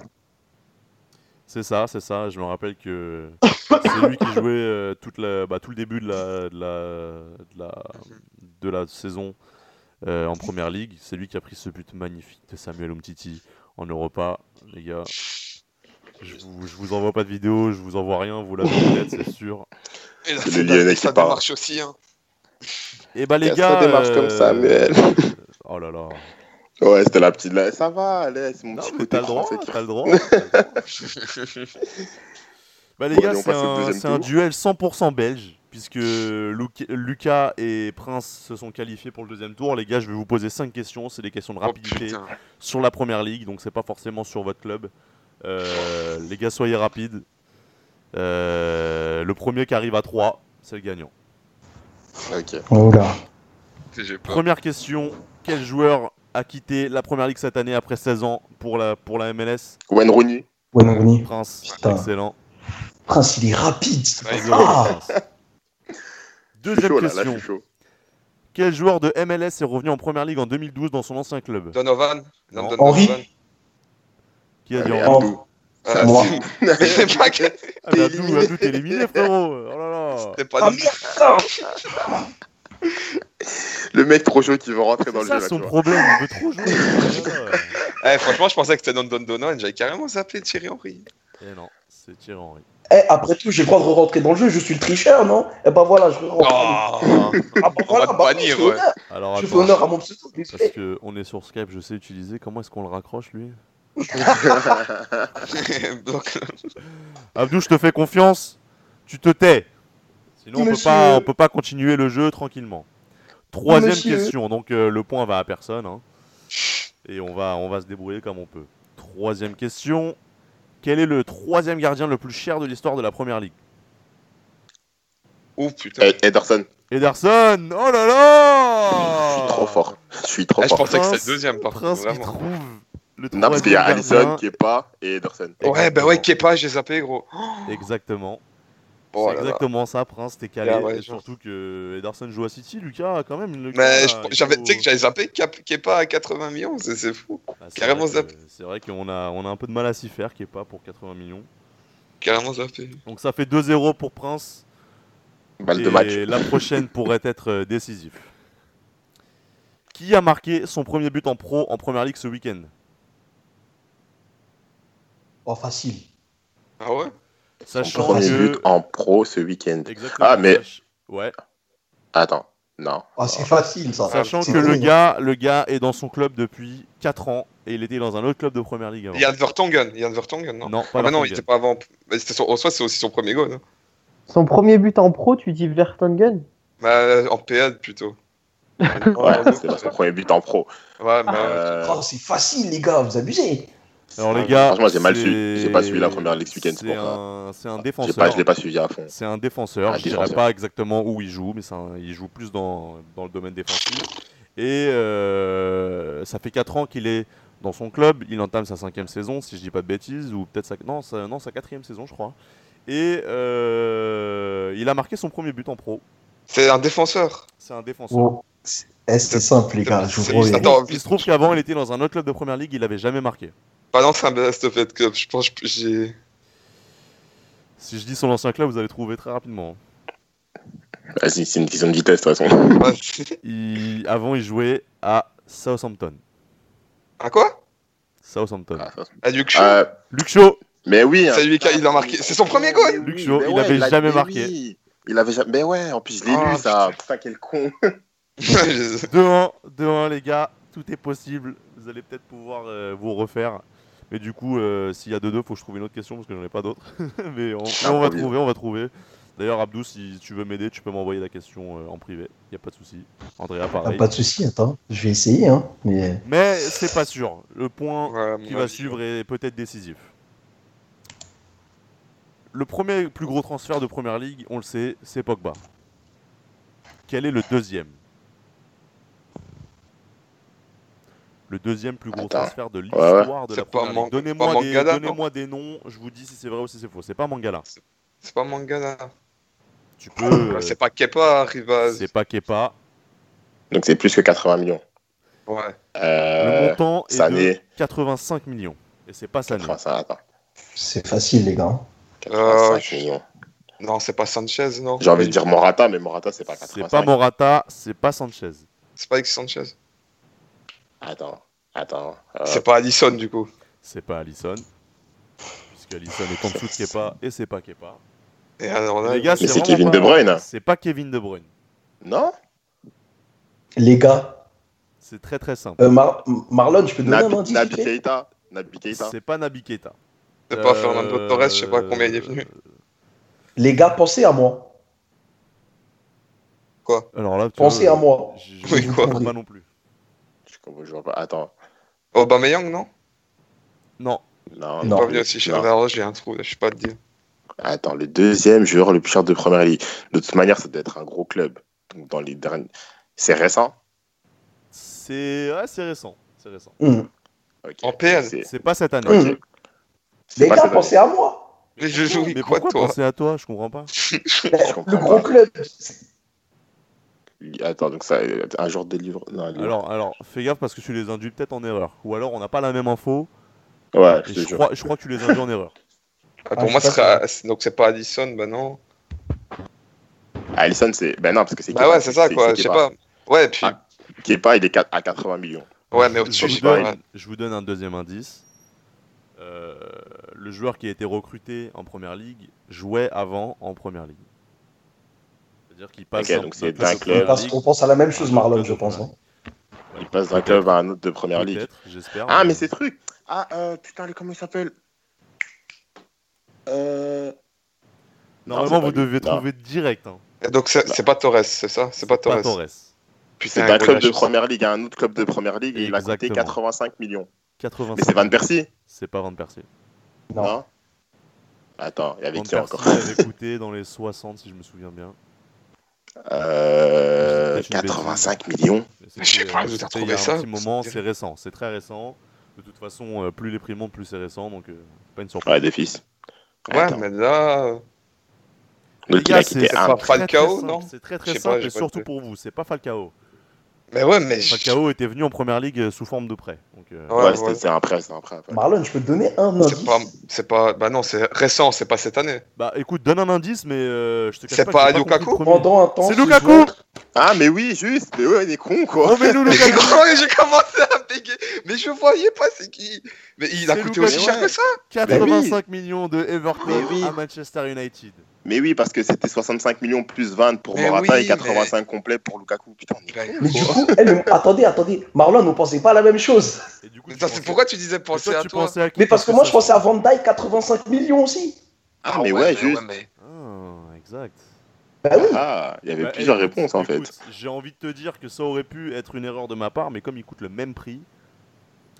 C'est ça, c'est ça. Je me rappelle que c'est lui qui jouait euh, toute la, bah, tout le début de la, de la, de la, de la saison euh, en première ligue. C'est lui qui a pris ce but magnifique de Samuel Umtiti en Europa, les gars. Je vous, je vous envoie pas de vidéo, je vous envoie rien, vous l'avez en tête, c'est sûr. Et là, C'est c'est le Lyonnais la- qui ça démarche aussi, hein. Et bah les Qu'est-ce gars. qu'on démarche comme ça, Samuel Oh là là. Ouais, c'était la petite. là. Ça va, allez, c'est mon Non, petit mais côté t'as le droit, t'as le droit. t'as le droit. Bah les Bon, gars, c'est un, duel 100% belge, puisque Luc- Lucas et Prince se sont qualifiés pour le deuxième tour. Les gars, je vais vous poser 5 questions, c'est des questions de Oh, rapidité sur la première ligue, donc c'est pas forcément sur votre club. Euh, les gars, soyez rapides. Euh, le premier qui arrive à 3, c'est le gagnant. Ok. Oh là. Première question, quel joueur a quitté la première ligue cette année après 16 ans pour la, pour la MLS Wayne Rooney. Wayne Rooney. Prince, Putain. excellent. Prince, il est rapide. Ouais, 1-0 Ah. pour Prince. Je suis Deuxième chaud, là, là, question. chaud. Quel joueur de MLS est revenu en première ligue en 2012 dans son ancien club? Donovan Non. Donovan. Qui a dit Henri? Abdou. Ah, moi. Mais c'est pas que- Ah, Abdou, éliminé. Abdou, t'es éliminé, frérot Oh là là C'était pas Ah Le mec trop chaud qui veut rentrer dans C'est le jeu ça là, son problème, il veut trop jouer. Eh, franchement, je pensais que c'était Landon Donovan. J'avais carrément zappé Thierry Henry. Eh non, c'est Thierry Henry. Eh, après tout, j'ai le droit de rentrer dans le jeu. Je suis le tricheur, non? Eh bah voilà, je rentre. Oh Ah bah voilà, bah, bannir, je fais ouais. honneur. Alors Je fais honneur à mon pseudo. parce respect. que on est sur Skype, je sais utiliser. Comment est-ce qu'on le raccroche lui? Donc, Abdou, je te fais confiance. Tu te tais. Sinon, on peut Monsieur. pas, on peut pas continuer le jeu tranquillement. Troisième Monsieur. question. Donc euh, le point va à personne. hein. Et on va, on va se débrouiller comme on peut. Troisième question. Quel est le troisième gardien le plus cher de l'histoire de la première ligue oh putain. Eh, Ederson. Ederson Oh là là Je suis trop fort. Je suis trop Ah, je fort. pensais que c'était le deuxième, par contre. Prince qui Vraiment. trouve le Non, parce qu'il y a Allison. Kepa et Ederson. Ouais, bah ouais, Kepa, j'ai zappé, gros. Exactement. Oh c'est là. exactement ça, Prince, t'es calé. Ah ouais, genre. surtout que Ederson joue à City, Lucas, quand même. Lucas, Mais j'avais, faut- tu sais que j'avais zappé Kepa à 80 millions, c'est, c'est fou. Ah, c'est carrément vrai zappé. C'est vrai qu'on a, on a un peu de mal à s'y faire, qui est pas pour 80 millions. Carrément zappé. Donc ça fait 2-0 pour Prince. Balle de et match. la prochaine pourrait être euh, décisive. Qui a marqué son premier but en pro en première ligue ce week-end? Oh, facile. Ah ouais? Sachant premier que. but en pro ce week-end. Exactement, Ah, mais- sach- Ouais. Attends. Non. Ah, c'est facile ça. Sachant C'est que le gars, le gars est dans son club depuis 4 ans et il était dans un autre club de première ligue avant. Yann Vertonghen, Yann Vertonghen, non Non, Ah pas bah non, il était pas avant. Bah, c'était son- En soi, c'est aussi son premier goal. hein. Son premier but en pro, tu dis Vertonghen? Bah, en PL plutôt. Ouais, pas son premier but en pro. Ouais, bah, Euh, Oh, c'est facile, les gars, vous abusez. Alors les gars, Franchement, j'ai mal su. J'ai pas suivi la première ligue ce week-end, c'est pour ça. un, un défenseur. pas, je l'ai pas suivi à fond. C'est un défenseur. Un je dirais pas exactement où il joue, mais un- il joue plus dans, dans le domaine défensif. Et euh, ça fait 4 ans qu'il est dans son club. Il entame sa cinquième saison, si je dis pas de bêtises, ou peut-être sa, non, sa, non, sa quatrième saison, je crois. Et euh, il a marqué son premier but en pro. c'est un défenseur. C'est un défenseur. Bon, c'est simple, les gars? Je vous C'est- promets. Attends, Il se trouve qu'avant, il était dans un autre club de première ligue, il avait jamais marqué. Pas dans un best fait club. Je pense que j'ai. Si je dis son ancien club, vous allez trouver très rapidement. Vas-y, c'est une question de vitesse, de toute façon. Ah, Il- avant, il jouait à Southampton. Ah quoi? Southampton. Ah, À Luke Shaw Euh, Luke Shaw, mais oui. C'est hein. lui qui a- il a marqué. C'est son premier goal oui, Shaw, il ouais, avait jamais mais marqué. oui. Il avait jamais. Mais ouais, en plus, je l'ai Ah, lu, ça. Putain, quel con. 2-1, 2-1 les gars, tout est possible. Vous allez peut-être pouvoir euh, vous refaire. Mais du coup, euh, s'il y a 2-2, faut que je trouve une autre question parce que j'en ai pas d'autres. mais on, on va trouver, on va trouver. D'ailleurs, Abdou, si tu veux m'aider, tu peux m'envoyer la question euh, en privé. Y a pas de souci. Andrea, Ah, pareil. pas de souci, attends. Je vais essayer, hein. Mais Mais c'est pas sûr. Le point Ouais, qui va avis. suivre est peut-être décisif. Le premier plus gros transfert de première ligue, on le sait, c'est Pogba. Quel est le deuxième? Le deuxième plus gros Attends. transfert de ouais. l'histoire de la première ligue. Donnez-moi pas des, donnez-moi des noms, je vous dis si c'est vrai ou si c'est faux. C'est pas Mangala. C'est pas Mangala. Tu peux. euh, Bah, C'est pas Kepa, Rivas. c'est pas Kepa. Donc, c'est plus que 80 millions. Ouais. Le Euh. montant est de Sané. 85 millions. Et c'est pas Sané. 85, attends. c'est facile, les gars. 85 Euh, millions. Non, c'est pas Sanchez, non? J'ai envie de dire Morata, mais Morata, c'est pas 85. C'est pas Morata, c'est pas Sanchez. C'est pas Alexis Sanchez. Attends, attends. euh, C'est pas Allison, du coup. C'est pas Allison. Puisque Allison est en dessous de Kepa et c'est pas Kepa. Et alors là, Les gars, c'est Kevin pas- De Bruyne. C'est pas Kevin De Bruyne. Non Les gars, C'est très très simple. euh, Mar- Marlon, je peux te donner un Nabi, indice Nabi Keita. Nabi Keita. C'est pas Nabi Keita. c'est pas Euh, Fernando Torres, je sais pas combien il est venu. Les gars, pensez à moi. Alors là, tu Pensez vois, à moi. Je, je Oui, ne quoi? comprends pas non plus. Je vois pas. Attends. Aubameyang, non? Non. Non, Non. Pas venu aussi chez j'ai un trou, je sais pas te dire. Attends, le deuxième joueur le plus cher de première ligue. De toute manière, ça doit être un gros club. Donc, dans les derniers. C'est récent? C'est ouais, c'est récent. C'est récent. Hum. Ok. En PL. C'est- pas cette année. C'est Les pas gars, pensez à moi. Mais je joue Mais quoi, pourquoi toi? penser à toi? Je comprends pas. Je comprends Le gros pas. club. Attends, donc ça, un jour de livre. Non, un livre. Alors, alors, fais gaffe parce que tu les induis peut-être en erreur. Ou alors on n'a pas la même info. ouais, Et je crois, je crois que tu les induis en erreur. Ah, Pour Ah, moi, ce serait. Donc, c'est pas Allison, bah non. Alisson, c'est. Ben non, parce que c'est. Kepa. ouais, c'est ça, quoi, je sais pas. Ouais, puis. Ah. Kepa, il est quatre- à 80 millions. Ouais, mais au-dessus, je je vous donne un deuxième indice. Euh, le joueur qui a été recruté en première ligue jouait avant en première ligue. C'est-à-dire qu'il passe donc c'est d'un club. ligue qu'on pense à la même chose, Marlon, club je pense. hein. Il passe d'un club à un autre de première ligue. J'espère. Ah, mais ces trucs. Ah, euh, putain, comment il s'appelle? Euh. Normalement, Non, vous devez Non. trouver direct. hein. Et Donc, c'est pas Torres, c'est ça? C'est pas Torres. Pas Torres. C'est d'un club de première ligue à un autre club de première ligue et il a coûté Exactement. 85 millions. 85. Mais c'est Van Persie C'est pas Van Persie. Non. Non Attends, il y avait Van qui Persie encore avait coûté dans les 60 si je me souviens bien. Euh. Peut-être une 85 millions Mais Je sais pas, euh, vous avez retrouvé ça petit moment, C'est- c'est récent, c'est très récent. De toute façon, euh, plus les prix montent, plus c'est récent, donc euh, pas une surprise. Ouais, des fils. Ouais, Attends. mais là. euh, a gars, c'est un. pas Falcao, non? C'est très très simple, et surtout pour vous, c'est pas Falcao. Mais ouais, mais. je- Falcao était venu en première ligue euh, sous forme de prêt. Donc, euh, Ouais, Ouais, ouais. c'était- c'est un prêt, c'est un prêt. Marlon, je peux te donner un indice. pas, c'est pas, bah non, c'est récent, c'est pas cette année. Bah écoute, donne un indice, mais euh, je te cache C'est pas, pas Lukaku. Pendant un temps, C'est ce Lukaku joueur- Ah, mais oui, juste. Mais ouais, il est con, quoi. Remets-nous Mais j'ai Lukaku j'ai commencé à bégayer. Mais je voyais pas c'est qui. Mais il a coûté Lukaku. aussi cher que ça. 85 millions de Everton oui. à Manchester United. Mais oui, parce que c'était 65 millions plus 20 pour Mais Morata oui, et 85 complets pour Lukaku. Putain, on Mais du coup, eh, mais attendez, attendez. Marlon, on pensait pas à la même chose? Et du coup, Mais tu ça, c'est pensais- pourquoi tu disais Mais penser toi, à tu toi? pensais à qui? Mais parce que moi, je pensais à Van Dyke, 85 millions aussi. Ah, mais ouais, mais juste. mais- Ah, exact. Bah oui. Ah, il y avait Bah, plusieurs écoute, réponses en fait. J'ai envie de te dire que ça aurait pu être une erreur de ma part, mais comme il coûte le même prix,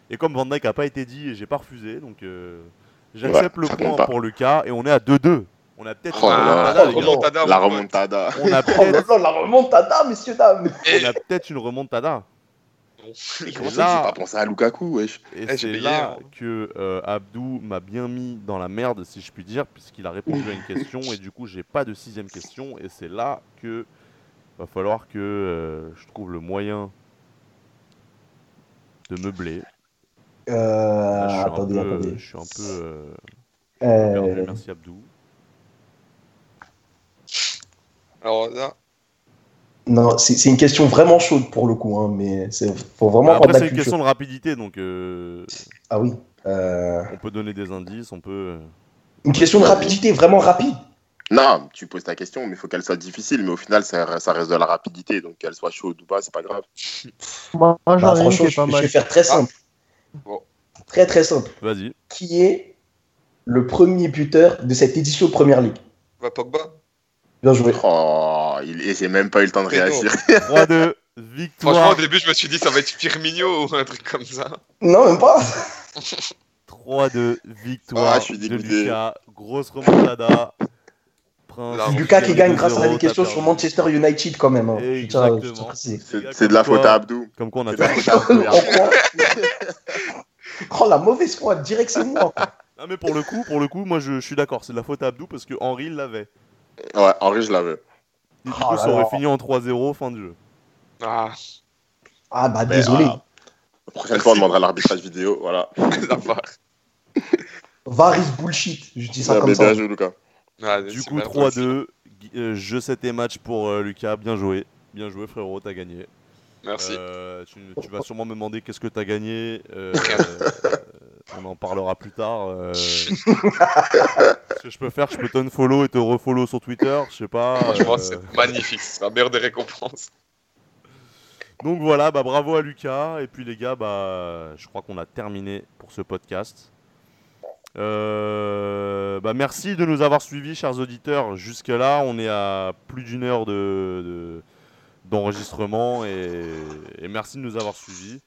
et comme Van Dyke a pas été dit, j'ai pas refusé, donc euh, j'accepte Ouais, le point compte pour Lucas, et on est à 2-2. On a peut-être Oh une La remontada. On a Oh peut-être la remontada, messieurs, dames. Et- on a peut-être une remontada. Et comment ça, là- j'ai pas pensé à Lukaku, wesh. Et Eh, c'est là hein. que euh, Abdou m'a bien mis dans la merde, si je puis dire, puisqu'il a répondu à une question et du coup j'ai pas de sixième question. Et c'est là que va falloir que euh, je trouve le moyen de meubler. Euh, Là, je, suis un attendez, peu, attendez. je suis un peu euh, Euh. Merci Abdou. Alors là, non, c'est une question vraiment chaude pour le coup, hein, mais c'est faut vraiment Bah, après c'est une culture. question de rapidité, donc euh, Ah oui. Euh, on peut donner des indices, on peut. Une question de rapidité, vraiment rapide. Non, tu poses ta question, mais il faut qu'elle soit difficile. Mais au final, ça, ça reste de la rapidité. Donc qu'elle soit chaude ou pas, c'est pas grave. Moi, Bah, franchement, je, pas je mal. vais faire très simple. Bon. Très très simple. Vas-y. Qui est le premier buteur de cette édition Première Ligue? Va Pogba. Bien joué. Oh, il... j'ai même pas eu le temps de non. réagir. 3-2, Franchement, victoire. au début, je me suis dit, ça va être Firmino ou un truc comme ça. Non, même pas. 3-2, victoire Ah, je suis de. Lucas. Grosse remontada. Prince. Lucas qui gagne grâce à la 2-0, question t'as sur. Manchester United quand même. hein. Exactement. C'est de la faute à Abdou. Comme quoi on a de la faute à Abdou. Croit. Oh la mauvaise foi, direct c'est moi. Ah mais pour le coup, pour le coup, moi je, je suis d'accord, c'est de la faute à Abdou parce que Henri l'avait. Ouais, Henri, je l'avais. Du Oh coup, ça aurait fini en 3-0 fin de jeu. Ah, Ah bah Mais, désolé. ah, La prochaine fois, on demandera l'arbitrage vidéo. Voilà. la barre. Var is bullshit. Je dis ça comme mais ça. bien joué, Lucas. Ah, Du coup, même 3-2, Gui- euh, jeu 7 et match pour euh, Lucas, bien joué. Bien joué frérot, t'as gagné. Merci. Euh, tu, tu vas sûrement me demander qu'est-ce que t'as gagné. on en parlera plus tard. euh. Ce que je peux faire, je peux t'unfollow et te refollow sur Twitter, je sais pas. Franchement, euh, c'est magnifique. C'est la meilleure des récompenses. Donc voilà, bah bravo à Lucas. Et puis les gars, bah je crois qu'on a terminé pour ce podcast. Euh, bah merci de nous avoir suivis, chers auditeurs. Jusque là, on est à plus d'une heure de, de- d'enregistrement et, et merci de nous avoir suivis.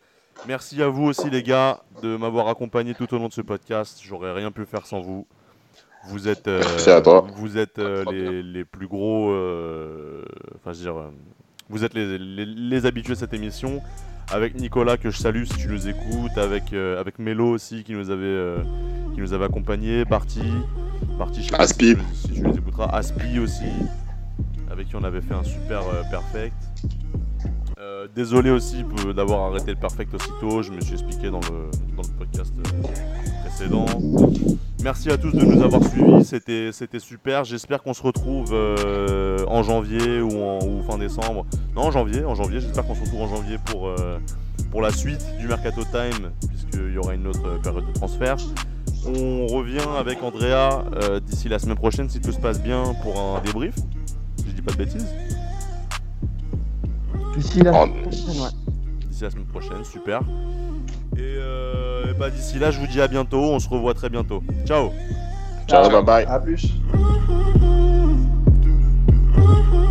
Merci à vous aussi les gars de m'avoir accompagné tout au long de ce podcast. J'aurais rien pu faire sans vous. Vous êtes, euh, Merci à toi. vous êtes euh, les, les plus gros, euh, enfin je veux dire, vous êtes les, les- les habitués de cette émission. Avec Nicolas que je salue si tu nous écoutes, avec, avec Mélo aussi qui nous avait, qui nous avait accompagnés, Barty, Barty, je sais pas si Aspi. tu, si tu nous écouteras, Aspi aussi, avec qui on avait fait un super perfect. Euh, désolé aussi d'avoir arrêté le perfect aussitôt, je me suis expliqué dans le, dans le podcast euh, précédent. Merci à tous de nous avoir suivis, c'était super. J'espère qu'on se retrouve euh, en janvier ou, fin décembre. Non, en janvier, en janvier. J'espère qu'on se retrouve en janvier pour, pour la suite du Mercato Time, puisqu'il y aura une autre période de transfert. On revient avec Andrea d'ici la semaine prochaine, si tout se passe bien, pour un débrief. Je dis pas de bêtises. D'ici la semaine prochaine. D'ici la semaine prochaine, super. Euh, et, bah, d'ici là, je vous dis à bientôt. On se revoit très bientôt. Ciao. Ciao, bye bye. À plus.